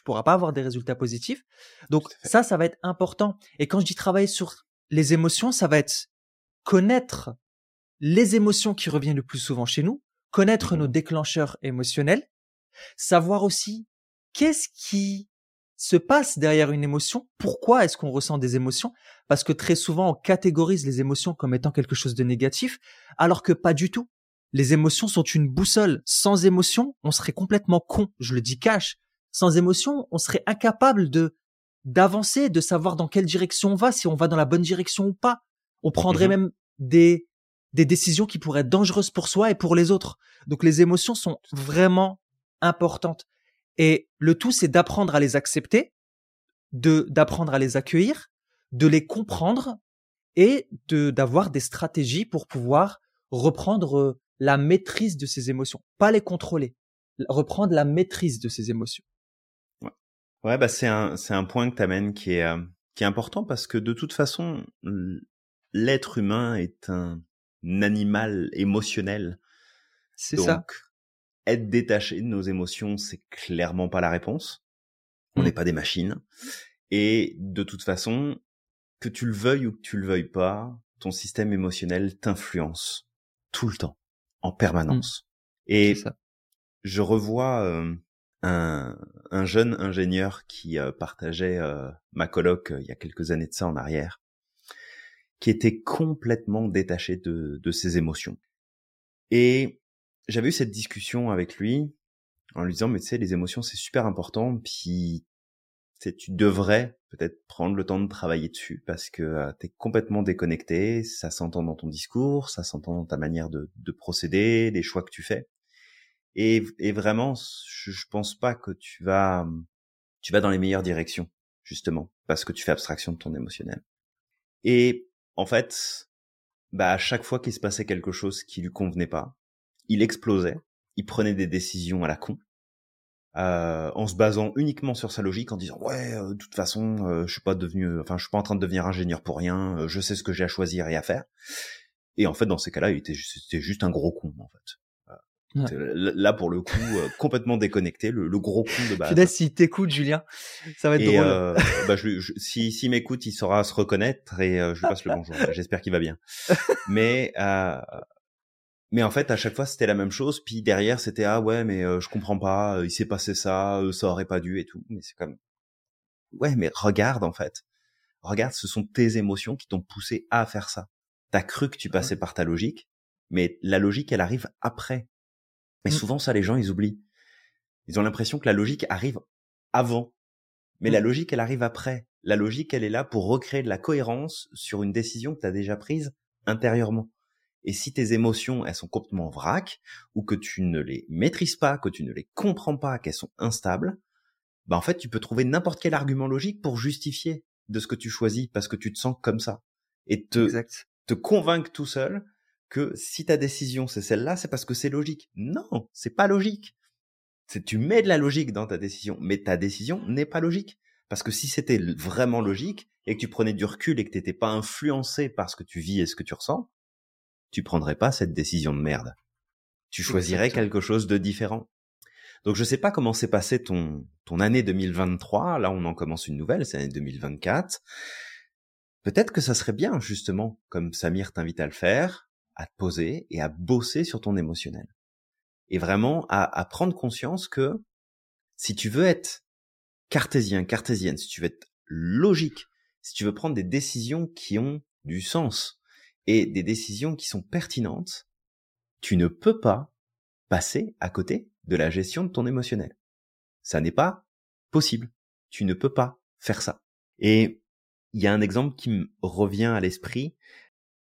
Pourras pas avoir des résultats positifs. Donc ça, ça va être important. Et quand je dis travailler sur les émotions, ça va être connaître les émotions qui reviennent le plus souvent chez nous, connaître nos déclencheurs émotionnels, savoir aussi qu'est-ce qui se passe derrière une émotion, pourquoi est-ce qu'on ressent des émotions, parce que très souvent on catégorise les émotions comme étant quelque chose de négatif, alors que pas du tout. Les émotions sont une boussole. Sans émotion, on serait complètement con, je le dis cash. Sans émotion, on serait incapable de d'avancer, de savoir dans quelle direction on va, si on va dans la bonne direction ou pas. On prendrait Mhm. même des des décisions qui pourraient être dangereuses pour soi et pour les autres. Donc les émotions sont vraiment importantes. Et le tout, c'est d'apprendre à les accepter, de d'apprendre à les accueillir, de les comprendre et de d'avoir des stratégies pour pouvoir reprendre euh, la maîtrise de ces émotions, pas les contrôler, reprendre la maîtrise de ces émotions. Ouais, bah c'est un c'est un point que t'amènes qui est euh, qui est important parce que de toute façon l'être humain est un animal émotionnel. C'est Donc ça. être détaché de nos émotions, c'est clairement pas la réponse. On Mm. n'est pas des machines. Et de toute façon, que tu le veuilles ou que tu le veuilles pas, ton système émotionnel t'influence tout le temps, en permanence. Et ça. je revois euh, un, un jeune ingénieur qui euh, partageait euh, ma coloc euh, il y a quelques années de ça en arrière, qui était complètement détaché de, de ses émotions. Et j'avais eu cette discussion avec lui en lui disant mais tu sais les émotions c'est super important puis tu tu devrais peut-être prendre le temps de travailler dessus parce que euh, t'es complètement déconnecté, ça s'entend dans ton discours, ça s'entend dans ta manière de, de procéder, les choix que tu fais. Et, et vraiment, je, je pense pas que tu vas, tu vas dans les meilleures directions, justement, parce que tu fais abstraction de ton émotionnel. Et en fait, bah, à chaque fois qu'il se passait quelque chose qui lui convenait pas, il explosait, il prenait des décisions à la con, euh, en se basant uniquement sur sa logique, en disant ouais, euh, de toute façon, euh, je suis pas devenu, enfin, je suis pas en train de devenir ingénieur pour rien, euh, je sais ce que j'ai à choisir et à faire. Et en fait, dans ces cas-là, il était, juste un gros con, en fait. Ouais. Euh, Là, pour le coup, euh, complètement déconnecté, le, le gros con de base. Putain, s'il t'écoute, Julien, ça va être Et drôle. euh, [laughs] bah, je, je- si s'il m'écoute, il saura se reconnaître et euh, je lui passe le bonjour. J'espère qu'il va bien. Mais euh, mais en fait, à chaque fois, c'était la même chose. Puis derrière, c'était ah ouais, mais euh, je comprends pas. euh, Il s'est passé ça, euh, ça aurait pas dû et tout. Mais c'est comme ouais, mais regarde en fait. Regarde, ce sont tes émotions qui t'ont poussé à faire ça. T'as cru que tu passais par ta logique, mais la logique, elle arrive après. Et Mm. souvent, ça, les gens, ils oublient. Ils ont l'impression que la logique arrive avant. Mais Mm. la logique, elle arrive après. La logique, elle est là pour recréer de la cohérence sur une décision que tu as déjà prise intérieurement. Et si tes émotions, elles sont complètement vrac, ou que tu ne les maîtrises pas, que tu ne les comprends pas, qu'elles sont instables, bah en fait, tu peux trouver n'importe quel argument logique pour justifier de ce que tu choisis parce que tu te sens comme ça. Et te, Exact. te convaincre tout seul que si ta décision c'est celle-là, c'est parce que c'est logique. Non, c'est pas logique. C'est tu mets de la logique dans ta décision, mais ta décision n'est pas logique. Parce que si c'était vraiment logique et que tu prenais du recul et que t'étais pas influencé par ce que tu vis et ce que tu ressens, tu prendrais pas cette décision de merde. Tu choisirais Exactement. quelque chose de différent. Donc je sais pas comment s'est passé ton ton année 2023. Là, on en commence une nouvelle, c'est l'année 2024. Peut-être que ça serait bien, justement, comme Samir t'invite à le faire, à te poser et à bosser sur ton émotionnel. Et vraiment à, à prendre conscience que si tu veux être cartésien, cartésienne, si tu veux être logique, si tu veux prendre des décisions qui ont du sens et des décisions qui sont pertinentes, tu ne peux pas passer à côté de la gestion de ton émotionnel. Ça n'est pas possible. Tu ne peux pas faire ça. Et il y a un exemple qui me revient à l'esprit.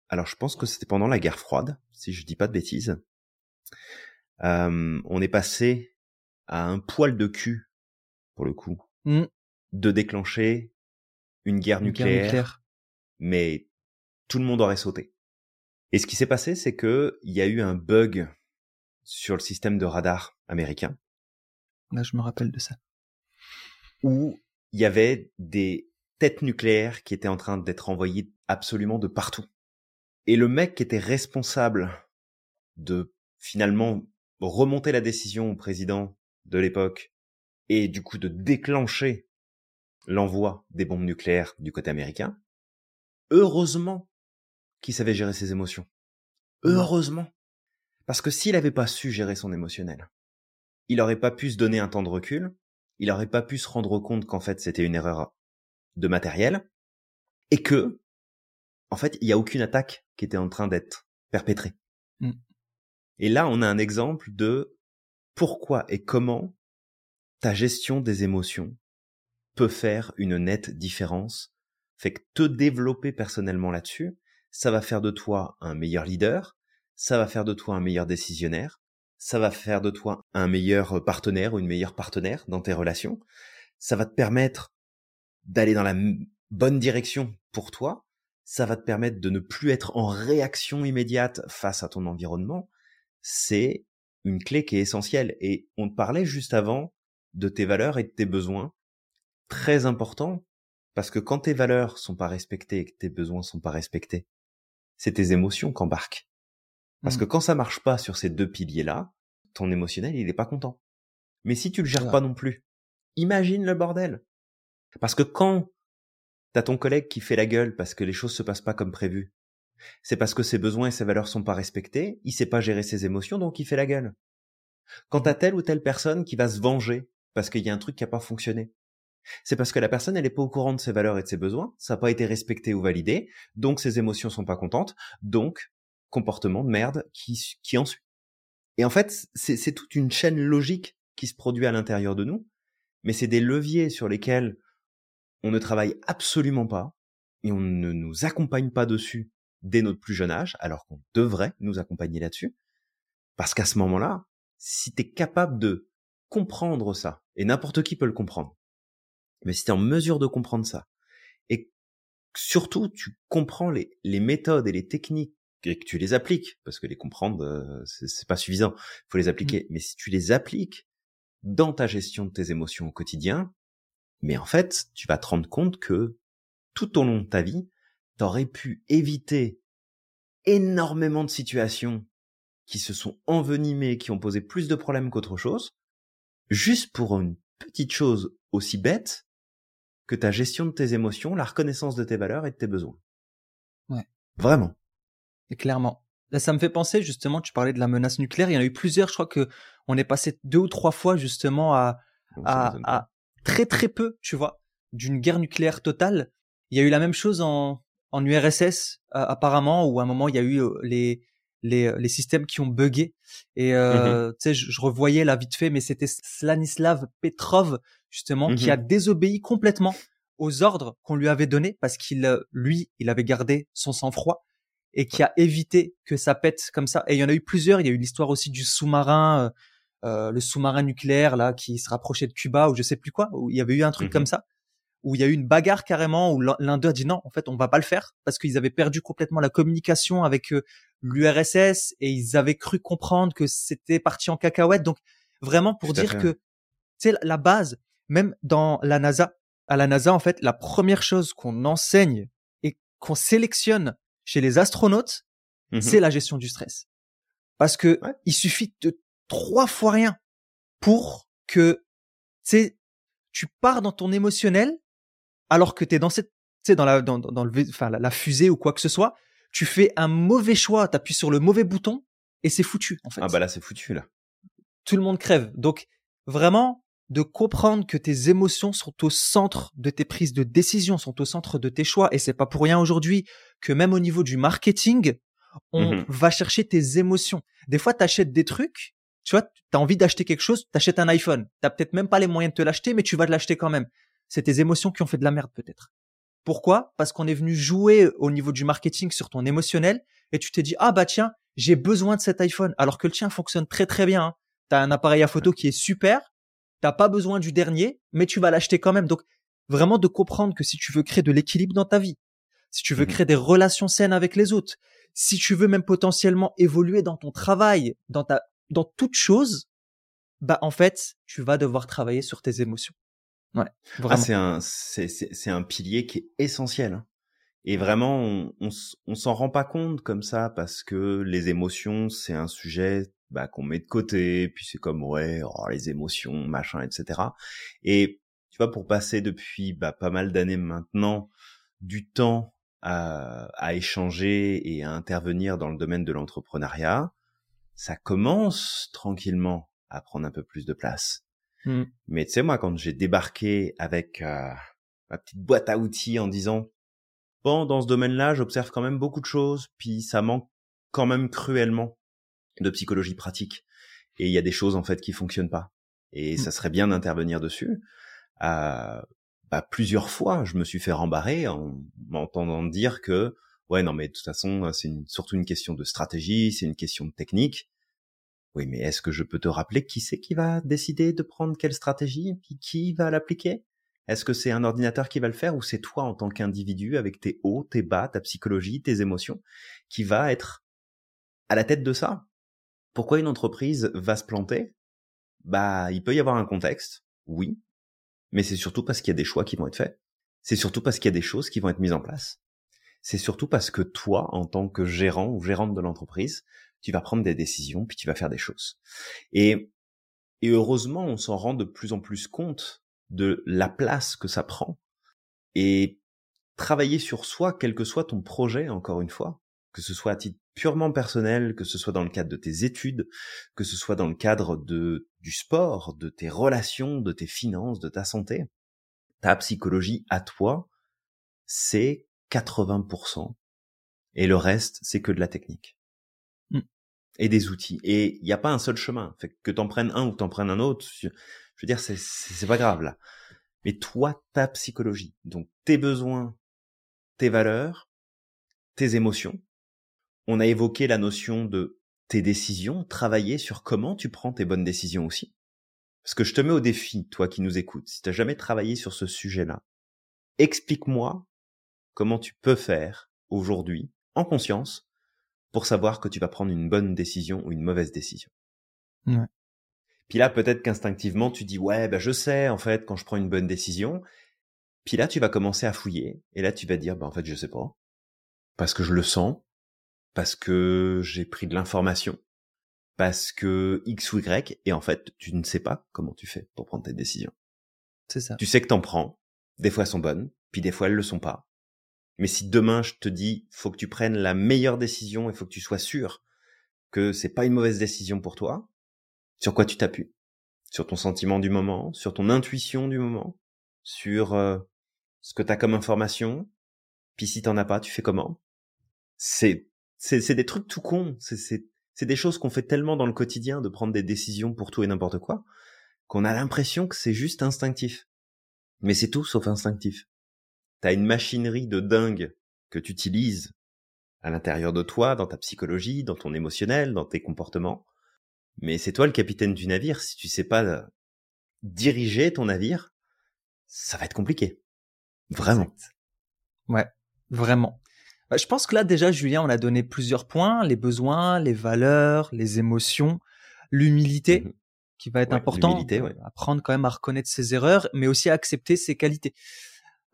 Alors, je pense que c'était pendant la guerre froide, si je dis pas de bêtises. Euh, on est passé à un poil de cul, pour le coup, Mm. de déclencher une guerre Une guerre nucléaire, nucléaire. mais tout le monde aurait sauté. Et ce qui s'est passé, c'est que il y a eu un bug sur le système de radar américain Là, je me rappelle de ça. où il y avait des têtes nucléaires qui étaient en train d'être envoyées absolument de partout. Et le mec qui était responsable de finalement remonter la décision au président de l'époque et du coup de déclencher l'envoi des bombes nucléaires du côté américain, heureusement qu'il savait gérer ses émotions. Heureusement. Parce que s'il n'avait pas su gérer son émotionnel, il n'aurait pas pu se donner un temps de recul, il n'aurait pas pu se rendre compte qu'en fait c'était une erreur de matériel, et que, en fait, il n'y a aucune attaque qui était en train d'être perpétrée. Mm. Et là, on a un exemple de pourquoi et comment ta gestion des émotions peut faire une nette différence. Fait que te développer personnellement là-dessus, ça va faire de toi un meilleur leader, ça va faire de toi un meilleur décisionnaire, ça va faire de toi un meilleur partenaire ou une meilleure partenaire dans tes relations, ça va te permettre d'aller dans la bonne direction pour toi, ça va te permettre de ne plus être en réaction immédiate face à ton environnement, c'est une clé qui est essentielle. Et on te parlait juste avant de tes valeurs et de tes besoins. Très important, parce que quand tes valeurs sont pas respectées et que tes besoins sont pas respectés, c'est tes émotions qu'embarquent. Parce mmh. que quand ça marche pas sur ces deux piliers-là, ton émotionnel, il est pas content. Mais si tu le gères pas non plus, imagine le bordel. Parce que quand t'as ton collègue qui fait la gueule parce que les choses se passent pas comme prévu, c'est parce que ses besoins et ses valeurs sont pas respectés, il sait pas gérer ses émotions, donc il fait la gueule. Quand t'as telle ou telle personne qui va se venger parce qu'il y a un truc qui a pas fonctionné, c'est parce que la personne, elle est pas au courant de ses valeurs et de ses besoins, ça n'a pas été respecté ou validé, donc ses émotions sont pas contentes, donc comportement de merde qui, qui en suit. Et en fait, c'est toute une chaîne logique qui se produit à l'intérieur de nous, mais c'est des leviers sur lesquels on ne travaille absolument pas et on ne nous accompagne pas dessus dès notre plus jeune âge, alors qu'on devrait nous accompagner là-dessus. Parce qu'à ce moment-là, si tu es capable de comprendre ça, et n'importe qui peut le comprendre, mais si tu es en mesure de comprendre ça, et surtout tu comprends les, les méthodes et les techniques et que tu les appliques, parce que les comprendre, euh, c'est pas suffisant, il faut les appliquer, mmh. mais si tu les appliques dans ta gestion de tes émotions au quotidien, mais en fait, tu vas te rendre compte que tout au long de ta vie, t'aurais pu éviter énormément de situations qui se sont envenimées, qui ont posé plus de problèmes qu'autre chose, juste pour une petite chose aussi bête que ta gestion de tes émotions, la reconnaissance de tes valeurs et de tes besoins. Ouais. Vraiment. Et clairement. Là, ça me fait penser justement, tu parlais de la menace nucléaire, il y en a eu plusieurs, je crois que on est passé deux ou trois fois justement à, à, à très très peu, tu vois, d'une guerre nucléaire totale. Il y a eu la même chose en, en URSS apparemment où à un moment il y a eu euh, les les, les systèmes qui ont buggé et euh, mmh tu sais je, revoyais la vite fait mais c'était Slanislav Petrov justement qui a désobéi complètement aux ordres qu'on lui avait donnés parce qu'il euh, lui il avait gardé son sang-froid et qui a évité que ça pète comme ça. Et il y en a eu plusieurs. Il y a eu l'histoire aussi du sous-marin euh, le sous-marin nucléaire là qui se rapprochait de Cuba ou je sais plus quoi où il y avait eu un truc mmh comme ça où il y a eu une bagarre carrément où l'un d'eux a dit non, en fait, on va pas le faire parce qu'ils avaient perdu complètement la communication avec euh, l'URSS et ils avaient cru comprendre que c'était parti en cacahuète. Donc vraiment pour dire que c'est la base, même dans la NASA, à la NASA en fait, la première chose qu'on enseigne et qu'on sélectionne chez les astronautes, mmh c'est la gestion du stress. Parce que il suffit de trois fois rien pour que tu pars dans ton émotionnel alors que t'es dans cette, dans la, dans, dans le, enfin, la, fusée ou quoi que ce soit, tu fais un mauvais choix, t'appuies sur le mauvais bouton et c'est foutu, en fait. Ah bah là, c'est foutu, là. Tout le monde crève. Donc, vraiment, de comprendre que tes émotions sont au centre de tes prises de décision, sont au centre de tes choix. Et c'est pas pour rien aujourd'hui que même au niveau du marketing, on mmh va chercher tes émotions. Des fois, t'achètes des trucs, tu vois, t'as envie d'acheter quelque chose, t'achètes un iPhone. T'as peut-être même pas les moyens de te l'acheter, mais tu vas te l'acheter quand même c'est tes émotions qui ont fait de la merde peut-être. Pourquoi? Parce qu'on est venu jouer au niveau du marketing sur ton émotionnel et tu t'es dit ah bah tiens j'ai besoin de cet iPhone alors que le tien fonctionne très très bien. Hein. T'as un appareil à photo qui est super, t'as pas besoin du dernier, mais tu vas l'acheter quand même. Donc vraiment de comprendre que si tu veux créer de l'équilibre dans ta vie, si tu veux mmh créer des relations saines avec les autres, si tu veux même potentiellement évoluer dans ton travail, dans ta dans toute chose, bah en fait tu vas devoir travailler sur tes émotions. Ouais, ah, c'est un, c'est, c'est, un pilier qui est essentiel. Hein. Et vraiment, on, on, on s'en rend pas compte comme ça parce que les émotions, c'est un sujet bah, qu'on met de côté, puis c'est comme ouais, oh, les émotions, machin, etc. Et tu vois, pour passer depuis bah, pas mal d'années maintenant du temps à, à, échanger et à intervenir dans le domaine de l'entrepreneuriat, ça commence tranquillement à prendre un peu plus de place. Mmh. Mais tu sais, moi, quand j'ai débarqué avec euh, ma petite boîte à outils en disant, bon, dans ce domaine-là, j'observe quand même beaucoup de choses, puis ça manque quand même cruellement de psychologie pratique. Et il y a des choses, en fait, qui fonctionnent pas. Et mmh. ça serait bien d'intervenir dessus. Euh, bah, plusieurs fois, je me suis fait rembarrer en m'entendant dire que ouais non mais de toute façon c'est surtout une question de stratégie, c'est une question de technique. Oui mais est-ce que je peux te rappeler qui c'est qui va décider de prendre quelle stratégie? Puis qui va l'appliquer? Est-ce que c'est un ordinateur qui va le faire ou c'est toi en tant qu'individu avec tes hauts, tes bas, ta psychologie, tes émotions qui va être à la tête de ça? Pourquoi une entreprise va se planter? Bah il peut y avoir un contexte, oui, mais c'est surtout parce qu'il y a des choix qui vont être faits. C'est surtout parce qu'il y a des choses qui vont être mises en place. C'est surtout parce que toi, en tant que gérant ou gérante de l'entreprise, tu vas prendre des décisions, puis tu vas faire des choses. Et, et heureusement, on s'en rend de plus en plus compte de la place que ça prend. Et travailler sur soi, quel que soit ton projet, encore une fois, que ce soit à titre purement personnel, que ce soit dans le cadre de tes études, que ce soit dans le cadre de, du sport, de tes relations, de tes finances, de ta santé, ta psychologie à toi, c'est 80%. Et le reste, c'est que de la technique. Mmh. Et des outils. Et il n'y a pas un seul chemin. Fait que t'en prennes un ou t'en prennes un autre, je veux dire, c'est, c'est pas grave là. Mais toi, ta psychologie, donc tes besoins, tes valeurs, tes émotions, on a évoqué la notion de tes décisions, travailler sur comment tu prends tes bonnes décisions aussi. Parce que je te mets au défi, toi qui nous écoutes, si tu n'as jamais travaillé sur ce sujet-là, explique-moi comment tu peux faire aujourd'hui, en conscience, pour savoir que tu vas prendre une bonne décision ou une mauvaise décision. Ouais. Puis là, peut-être qu'instinctivement, tu dis, ouais, ben je sais, en fait, quand je prends une bonne décision. Puis là, tu vas commencer à fouiller. Et là, tu vas dire, ben en fait, je sais pas. Parce que je le sens parce que j'ai pris de l'information, parce que X ou Y, et en fait, tu ne sais pas comment tu fais pour prendre tes décisions. C'est ça. Tu sais que t'en prends, des fois elles sont bonnes, puis des fois elles le sont pas. Mais si demain je te dis, faut que tu prennes la meilleure décision, il faut que tu sois sûr que c'est pas une mauvaise décision pour toi, sur quoi tu t'appuies? Sur ton sentiment du moment, sur ton intuition du moment, sur euh, ce que t'as comme information, puis si t'en as pas, tu fais comment? C'est c'est des trucs tout cons. C'est des choses qu'on fait tellement dans le quotidien de prendre des décisions pour tout et n'importe quoi qu'on a l'impression que c'est juste instinctif. Mais c'est tout sauf instinctif. T'as une machinerie de dingue que tu utilises à l'intérieur de toi, dans ta psychologie, dans ton émotionnel, dans tes comportements. Mais c'est toi le capitaine du navire. Si tu sais pas euh, diriger ton navire, ça va être compliqué. Vraiment. Ouais, vraiment. Bah, je pense que là déjà, Julien, on a donné plusieurs points les besoins, les valeurs, les émotions, l'humilité, mmh qui va être important. Ouais. Apprendre quand même à reconnaître ses erreurs, mais aussi à accepter ses qualités.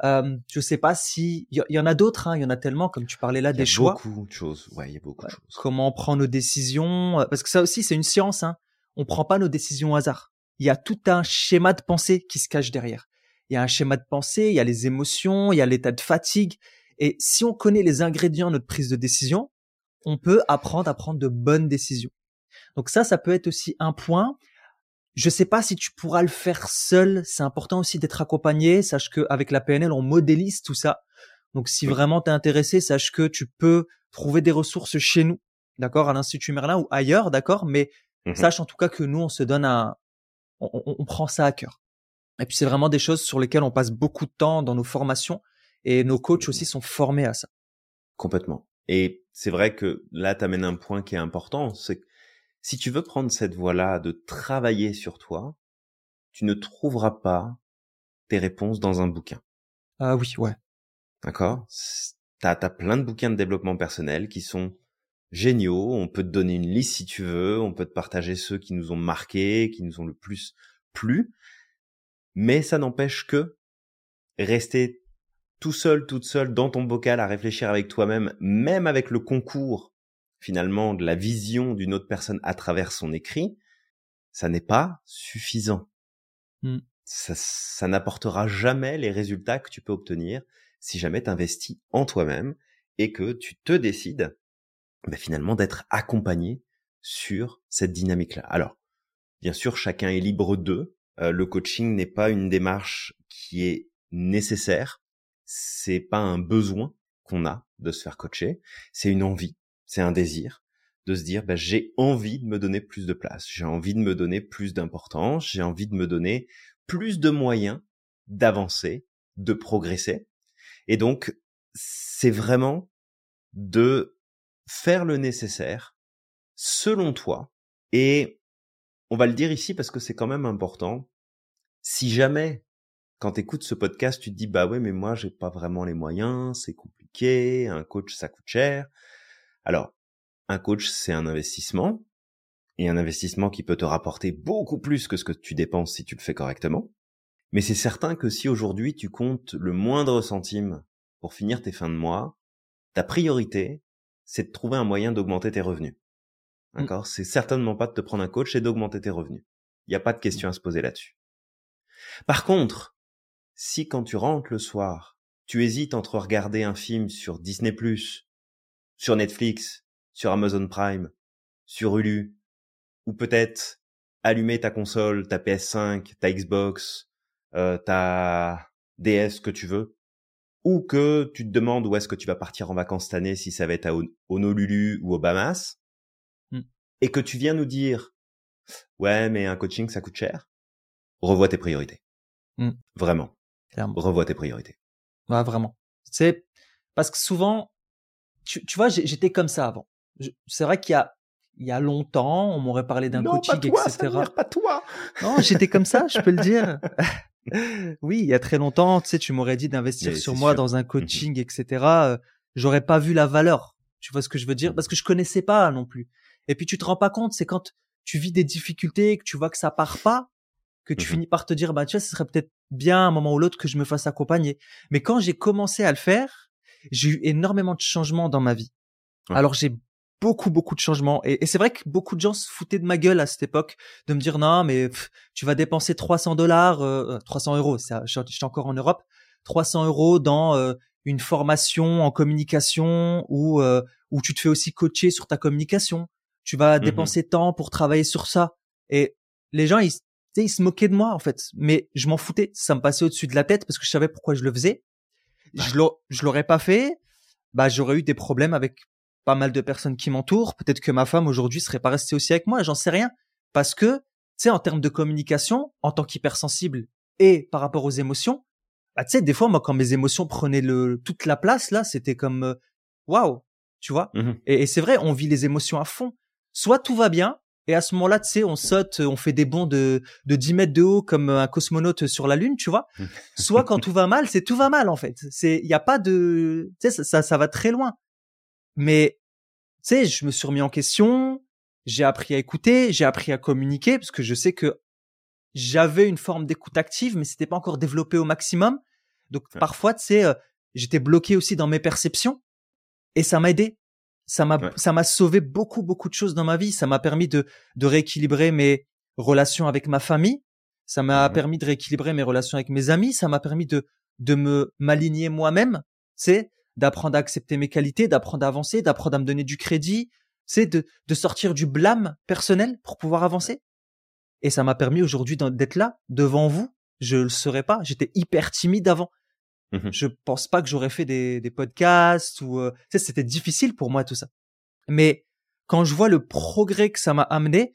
Euh, je sais pas si il y, en a d'autres, hein, il y en a tellement, comme tu parlais là, des choix. Il y a beaucoup de choses. Ouais, il y a beaucoup de choses. Comment on prend nos décisions euh, Parce que ça aussi, c'est une science. Hein. On prend pas nos décisions au hasard. Il y a tout un schéma de pensée qui se cache derrière. Il y a un schéma de pensée, il y a les émotions, il y a l'état de fatigue, et si on connaît les ingrédients de notre prise de décision, on peut apprendre à prendre de bonnes décisions. Donc ça, ça peut être aussi un point. Je sais pas si tu pourras le faire seul. C'est important aussi d'être accompagné. Sache qu'avec la PNL, on modélise tout ça. Donc si vraiment t'es intéressé, sache que tu peux trouver des ressources chez nous, d'accord, à l'Institut Merlin ou ailleurs, d'accord. Mais mmh sache en tout cas que nous, on se donne un, on, on prend ça à cœur. Et puis c'est vraiment des choses sur lesquelles on passe beaucoup de temps dans nos formations et nos coachs aussi sont formés à ça. Complètement. Et c'est vrai que là, tu amènes un point qui est important, c'est que si tu veux prendre cette voie-là de travailler sur toi, tu ne trouveras pas tes réponses dans un bouquin. Ah oui, ouais. D'accord? T'as as plein de bouquins de développement personnel qui sont géniaux. On peut te donner une liste si tu veux. On peut te partager ceux qui nous ont marqués, qui nous ont le plus plu. Mais ça n'empêche que rester tout seul, toute seule dans ton bocal à réfléchir avec toi-même, même avec le concours finalement de la vision d'une autre personne à travers son écrit, ça n'est pas suffisant. Mmh. Ça, ça n'apportera jamais les résultats que tu peux obtenir si jamais tu investis en toi-même et que tu te décides bah, finalement d'être accompagné sur cette dynamique-là. Alors, bien sûr, chacun est libre d'eux. Euh, le coaching n'est pas une démarche qui est nécessaire. C'est pas un besoin qu'on a de se faire coacher. C'est une envie, c'est un désir de se dire, bah, j'ai envie de me donner plus de place, j'ai envie de me donner plus d'importance, j'ai envie de me donner plus de moyens d'avancer, de progresser. Et donc, c'est vraiment de faire le nécessaire selon toi. Et on va le dire ici parce que c'est quand même important. Si jamais, quand tu écoutes ce podcast, tu te dis, bah ouais, mais moi, j'ai pas vraiment les moyens, c'est compliqué, un coach, ça coûte cher. Alors, un coach, c'est un investissement, et un investissement qui peut te rapporter beaucoup plus que ce que tu dépenses si tu le fais correctement. Mais c'est certain que si aujourd'hui tu comptes le moindre centime pour finir tes fins de mois, ta priorité, c'est de trouver un moyen d'augmenter tes revenus. Mmh. D'accord? C'est certainement pas de te prendre un coach, c'est d'augmenter tes revenus. Il n'y a pas de question à se poser là-dessus. Par contre, si quand tu rentres le soir, tu hésites entre regarder un film sur Disney+, sur Netflix, sur Amazon Prime, sur Hulu, ou peut-être allumer ta console, ta PS5, ta Xbox, euh, ta DS que tu veux, ou que tu te demandes où est-ce que tu vas partir en vacances cette année, si ça va être à Honolulu ou au Bahamas, mmh. et que tu viens nous dire, ouais, mais un coaching, ça coûte cher, revois tes priorités. Mmh. Vraiment. Revois tes priorités. Ouais, vraiment. C'est parce que souvent, tu, tu vois, j'étais comme ça avant. C'est vrai qu'il y a il y a longtemps, on m'aurait parlé d'un coaching, pas toi, etc. pas toi. Non, j'étais comme ça, je peux le dire. [laughs] oui, il y a très longtemps, tu sais, tu m'aurais dit d'investir sur moi dans un mmh coaching, etc. Euh, j'aurais pas vu la valeur. Tu vois ce que je veux dire? Parce que je connaissais pas non plus. Et puis tu te rends pas compte, c'est quand tu vis des difficultés, que tu vois que ça part pas, que tu mmh finis par te dire, bah tu vois, ce serait peut-être bien un moment ou l'autre que je me fasse accompagner. Mais quand j'ai commencé à le faire, j'ai eu énormément de changements dans ma vie. Alors j'ai beaucoup beaucoup de changements et, c'est vrai que beaucoup de gens se foutaient de ma gueule à cette époque de me dire non mais tu vas dépenser 300 dollars 300 euh, euros ça je, suis encore en Europe 300 euros dans euh, une formation en communication ou euh, où tu te fais aussi coacher sur ta communication. Tu vas mmh dépenser tant pour travailler sur ça. Et les gens ils, ils se moquaient de moi en fait. Mais je m'en foutais. Ça me passait au-dessus de la tête parce que je savais pourquoi je le faisais je l'aurais pas fait bah j'aurais eu des problèmes avec pas mal de personnes qui m'entourent. Peut-être que ma femme aujourd'hui serait pas restée aussi avec moi, j'en sais rien. Parce que, tu sais, en termes de communication, en tant qu'hypersensible et par rapport aux émotions, bah, tu sais, des fois, moi, quand mes émotions prenaient le, toute la place, là, c'était comme, euh, waouh, tu vois. Mmh et, c'est vrai, on vit les émotions à fond. Soit tout va bien, et à ce moment-là, tu sais, on saute, on fait des bonds de, de 10 mètres de haut comme un cosmonaute sur la Lune, tu vois. [laughs] Soit quand tout va mal, c'est tout va mal, en fait. C'est, il n'y a pas de, tu sais, ça, ça va très loin. Mais, tu sais, je me suis remis en question, j'ai appris à écouter, j'ai appris à communiquer, parce que je sais que j'avais une forme d'écoute active, mais c'était pas encore développé au maximum. Donc, parfois, tu sais, euh, j'étais bloqué aussi dans mes perceptions, et ça m'a aidé. Ça m'a, ça m'a sauvé beaucoup, beaucoup de choses dans ma vie. Ça m'a permis de, de rééquilibrer mes relations avec ma famille. Ça m'a mmh permis de rééquilibrer mes relations avec mes amis. Ça m'a permis de, de me m'aligner moi-même. Sais, d'apprendre à accepter mes qualités, d'apprendre à avancer, d'apprendre à me donner du crédit, c'est de, de sortir du blâme personnel pour pouvoir avancer. Et ça m'a permis aujourd'hui d'être là, devant vous. Je le serais pas. J'étais hyper timide avant. Mmh je pense pas que j'aurais fait des, des podcasts ou, euh, c'était difficile pour moi tout ça. Mais quand je vois le progrès que ça m'a amené,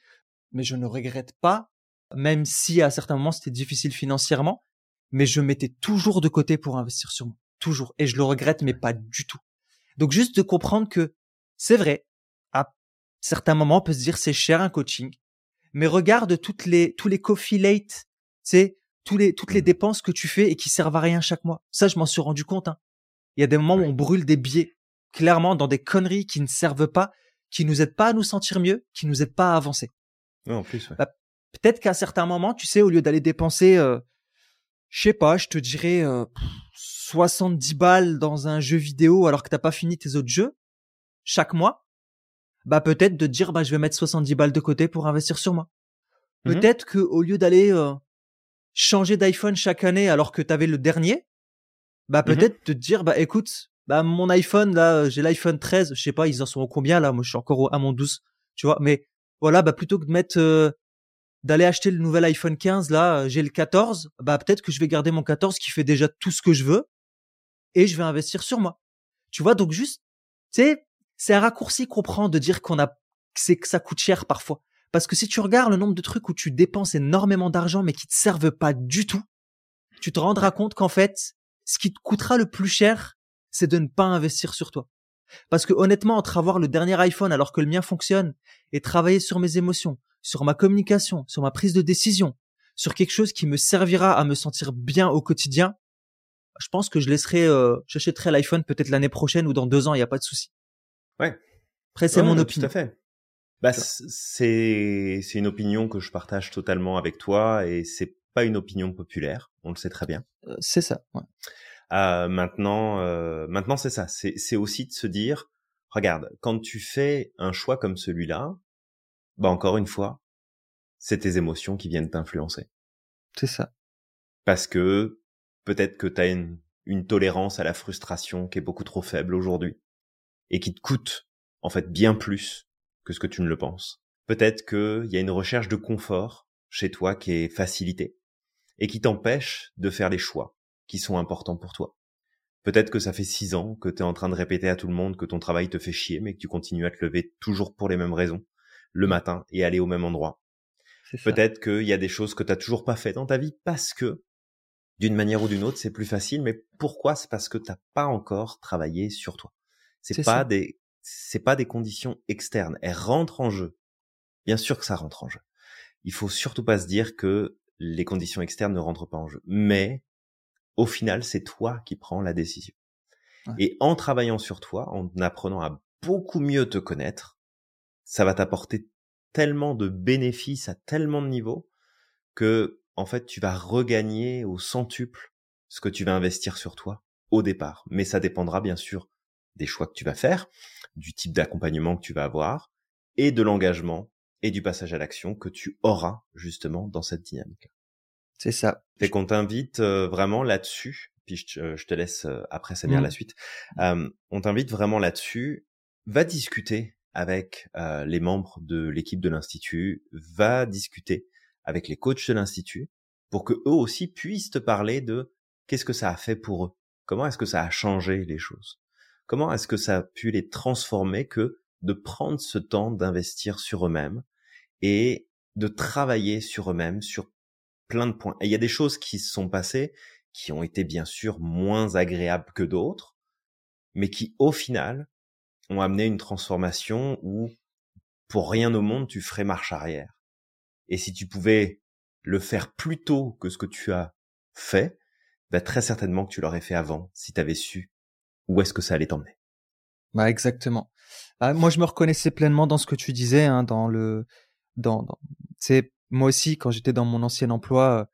mais je ne regrette pas, même si à certains moments c'était difficile financièrement, mais je mettais toujours de côté pour investir sur moi toujours. Et je le regrette, mais pas du tout. Donc juste de comprendre que c'est vrai, à certains moments, on peut se dire c'est cher un coaching, mais regarde toutes les, tous les coffee late, c'est tous les, toutes les mmh. dépenses que tu fais et qui servent à rien chaque mois. Ça, je m'en suis rendu compte. Hein. Il y a des moments où on brûle des billets, clairement, dans des conneries qui ne servent pas, qui nous aident pas à nous sentir mieux, qui nous aident pas à avancer. en plus, bah, peut-être qu'à certains moments, tu sais, au lieu d'aller dépenser, euh, je sais pas, je te dirais euh, 70 balles dans un jeu vidéo alors que t'as pas fini tes autres jeux chaque mois, bah peut-être de dire bah je vais mettre 70 balles de côté pour investir sur moi. Mmh peut-être que au lieu d'aller euh, changer d'iPhone chaque année alors que t'avais le dernier, bah peut-être te dire bah écoute, bah mon iPhone là, j'ai l'iPhone 13, je sais pas, ils en sont combien là Moi je suis encore à mon 12, tu vois, mais voilà, bah plutôt que de mettre euh, d'aller acheter le nouvel iPhone 15 là, j'ai le 14, bah peut-être que je vais garder mon 14 qui fait déjà tout ce que je veux et je vais investir sur moi. Tu vois, donc juste tu sais, c'est un raccourci qu'on prend de dire qu'on a c'est que ça coûte cher parfois. Parce que si tu regardes le nombre de trucs où tu dépenses énormément d'argent mais qui te servent pas du tout, tu te rendras compte qu'en fait, ce qui te coûtera le plus cher, c'est de ne pas investir sur toi. Parce que honnêtement, entre avoir le dernier iPhone alors que le mien fonctionne et travailler sur mes émotions, sur ma communication, sur ma prise de décision, sur quelque chose qui me servira à me sentir bien au quotidien, je pense que je laisserai, euh, j'achèterai l'iPhone peut-être l'année prochaine ou dans deux ans, il n'y a pas de souci. Ouais. Après, c'est mon opinion. Tout à fait. Bah, c'est c'est une opinion que je partage totalement avec toi et c'est pas une opinion populaire, on le sait très bien. Euh, c'est ça. Ouais. Euh, maintenant, euh, maintenant c'est ça. C'est c'est aussi de se dire, regarde, quand tu fais un choix comme celui-là, bah encore une fois, c'est tes émotions qui viennent t'influencer. C'est ça. Parce que peut-être que tu as une, une tolérance à la frustration qui est beaucoup trop faible aujourd'hui et qui te coûte en fait bien plus que ce que tu ne le penses. Peut-être qu'il y a une recherche de confort chez toi qui est facilitée et qui t'empêche de faire les choix qui sont importants pour toi. Peut-être que ça fait six ans que tu es en train de répéter à tout le monde que ton travail te fait chier, mais que tu continues à te lever toujours pour les mêmes raisons, le matin, et aller au même endroit. Peut-être qu'il y a des choses que tu n'as toujours pas fait dans ta vie parce que, d'une manière ou d'une autre, c'est plus facile, mais pourquoi? C'est parce que tu n'as pas encore travaillé sur toi. C'est pas des, c'est pas des conditions externes. Elles rentrent en jeu. Bien sûr que ça rentre en jeu. Il faut surtout pas se dire que les conditions externes ne rentrent pas en jeu. Mais au final, c'est toi qui prends la décision. Et en travaillant sur toi, en apprenant à beaucoup mieux te connaître, ça va t'apporter tellement de bénéfices à tellement de niveaux que, en fait, tu vas regagner au centuple ce que tu vas investir sur toi au départ. Mais ça dépendra bien sûr des choix que tu vas faire, du type d'accompagnement que tu vas avoir et de l'engagement et du passage à l'action que tu auras justement dans cette dynamique. C'est ça. Fait qu'on t'invite euh, vraiment là-dessus, puis je, te laisse euh, après ça bien mmh. la suite. Euh, on t'invite vraiment là-dessus. Va discuter avec les membres de l'équipe de l'institut, va discuter avec les coachs de l'institut pour que eux aussi puissent te parler de qu'est-ce que ça a fait pour eux, comment est-ce que ça a changé les choses, comment est-ce que ça a pu les transformer que de prendre ce temps d'investir sur eux-mêmes et de travailler sur eux-mêmes, sur plein de points? Et il y a des choses qui se sont passées qui ont été bien sûr moins agréables que d'autres, mais qui au final ont amené une transformation où pour rien au monde tu ferais marche arrière. Et si tu pouvais le faire plus tôt que ce que tu as fait, bah très certainement que tu l'aurais fait avant si tu avais su où est-ce que ça allait t'emmener? Bah exactement. Bah, moi je me reconnaissais pleinement dans ce que tu disais, hein, dans le, dans, dans c'est moi aussi, quand j'étais dans mon ancien emploi, euh,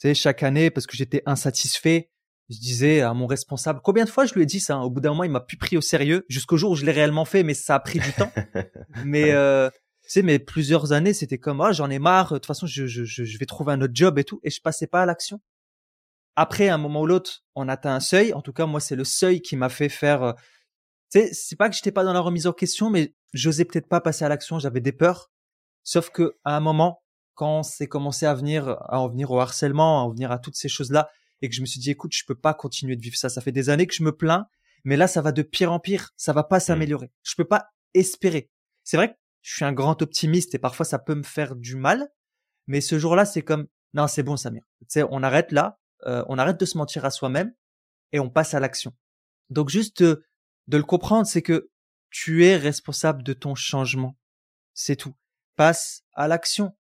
tu sais, chaque année, parce que j'étais insatisfait, je disais à mon responsable, combien de fois je lui ai dit ça hein? Au bout d'un moment, il m'a plus pris au sérieux, jusqu'au jour où je l'ai réellement fait, mais ça a pris du temps. [laughs] mais euh, tu sais, mais plusieurs années, c'était comme, ah, j'en ai marre, de toute façon, je, je, je vais trouver un autre job et tout, et je passais pas à l'action. Après, un moment ou l'autre, on atteint un seuil. En tout cas, moi, c'est le seuil qui m'a fait faire. Euh, tu sais, c'est pas que j'étais pas dans la remise en question, mais j'osais peut-être pas passer à l'action. J'avais des peurs. Sauf que à un moment, quand c'est commencé à venir, à en venir au harcèlement, à en venir à toutes ces choses-là, et que je me suis dit, écoute, je peux pas continuer de vivre ça. Ça fait des années que je me plains, mais là, ça va de pire en pire. Ça va pas mmh. s'améliorer. Je peux pas espérer. C'est vrai que je suis un grand optimiste et parfois ça peut me faire du mal, mais ce jour-là, c'est comme, non, c'est bon, Samir. Tu sais, on arrête là, euh, on arrête de se mentir à soi-même et on passe à l'action. Donc juste de, de le comprendre, c'est que tu es responsable de ton changement. C'est tout. Passe à l'action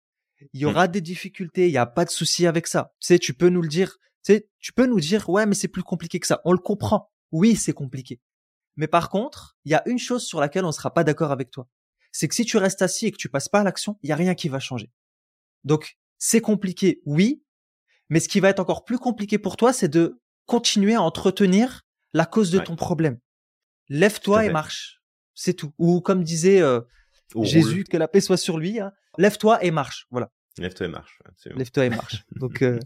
il y mmh. aura des difficultés, il y a pas de souci avec ça. Tu sais, tu peux nous le dire. Tu sais, tu peux nous dire, ouais, mais c'est plus compliqué que ça. On le comprend. Oui, c'est compliqué. Mais par contre, il y a une chose sur laquelle on sera pas d'accord avec toi. C'est que si tu restes assis et que tu passes pas à l'action, il y a rien qui va changer. Donc, c'est compliqué, oui. Mais ce qui va être encore plus compliqué pour toi, c'est de continuer à entretenir la cause de ton problème. Lève-toi et marche. C'est tout. Ou comme disait euh, Jésus, que la paix soit sur lui. Hein. Lève-toi et marche. Voilà. Lève-toi et marche. Lève-toi et marche. Donc, euh,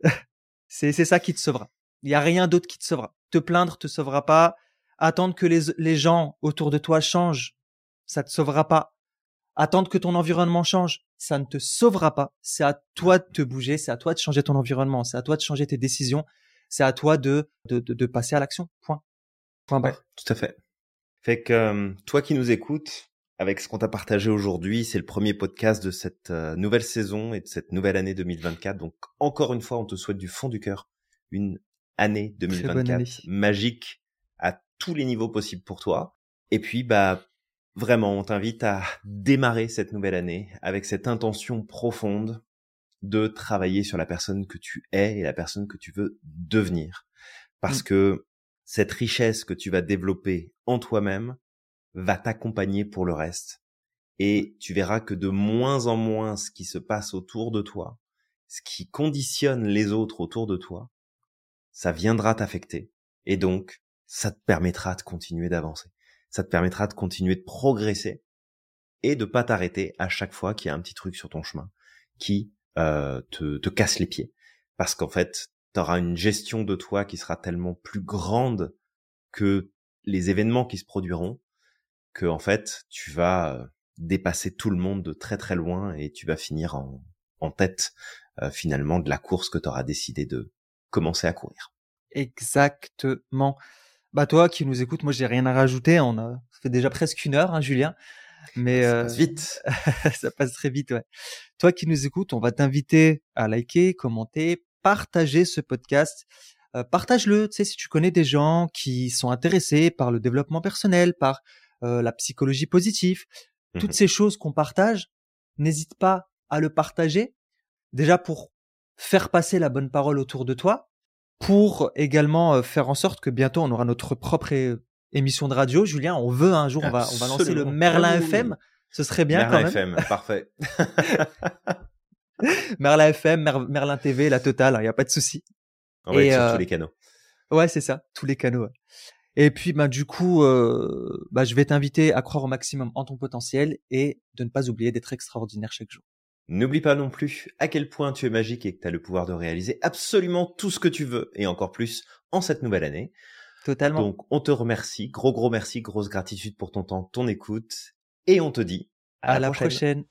[laughs] [laughs] c'est ça qui te sauvera. Il y a rien d'autre qui te sauvera. Te plaindre te sauvera pas. Attendre que les, les gens autour de toi changent, ça te sauvera pas. Attendre que ton environnement change, ça ne te sauvera pas. C'est à toi de te bouger, c'est à toi de changer ton environnement, c'est à toi de changer tes décisions, c'est à toi de, de, de, passer à l'action. Point. Point barre. tout à fait. Fait que euh, toi qui nous écoutes, avec ce qu'on t'a partagé aujourd'hui, c'est le premier podcast de cette euh, nouvelle saison et de cette nouvelle année 2024. Donc encore une fois, on te souhaite du fond du cœur une année 2024 magique à tous les niveaux possibles pour toi. Et puis, bah, vraiment, on t'invite à démarrer cette nouvelle année avec cette intention profonde de travailler sur la personne que tu es et la personne que tu veux devenir. Parce mmh. que cette richesse que tu vas développer en toi-même va t'accompagner pour le reste. Et tu verras que de moins en moins ce qui se passe autour de toi, ce qui conditionne les autres autour de toi, ça viendra t'affecter. Et donc, ça te permettra de continuer d'avancer. Ça te permettra de continuer de progresser et de pas t'arrêter à chaque fois qu'il y a un petit truc sur ton chemin qui euh, te, te casse les pieds. Parce qu'en fait, tu auras une gestion de toi qui sera tellement plus grande que les événements qui se produiront que en fait, tu vas euh, dépasser tout le monde de très très loin et tu vas finir en, en tête euh, finalement de la course que tu auras décidé de commencer à courir. Exactement. Bah toi qui nous écoutes, moi j'ai rien à rajouter. On a ça fait déjà presque une heure, hein, Julien. Mais ça passe vite. [laughs] ça passe très vite, ouais. Toi qui nous écoutes, on va t'inviter à liker, commenter, partager ce podcast. Euh, partage-le, tu sais, si tu connais des gens qui sont intéressés par le développement personnel, par euh, la psychologie positive, toutes mmh ces choses qu'on partage, n'hésite pas à le partager. Déjà pour faire passer la bonne parole autour de toi, pour également euh, faire en sorte que bientôt on aura notre propre émission de radio. Julien, on veut un jour, on va, on va lancer le Merlin FM. Ce serait bien Merlin quand FM, parfait. [laughs] Merlin FM, Merlin TV, la totale, il n'y a pas de souci. On va être sur tous les canaux. Ouais, c'est ça, tous les canaux. Et puis, bah, du coup, euh, bah, je vais t'inviter à croire au maximum en ton potentiel et de ne pas oublier d'être extraordinaire chaque jour. N'oublie pas non plus à quel point tu es magique et que tu as le pouvoir de réaliser absolument tout ce que tu veux et encore plus en cette nouvelle année. Totalement. Donc, on te remercie. Gros, gros merci. Grosse gratitude pour ton temps, ton écoute. Et on te dit à, la prochaine.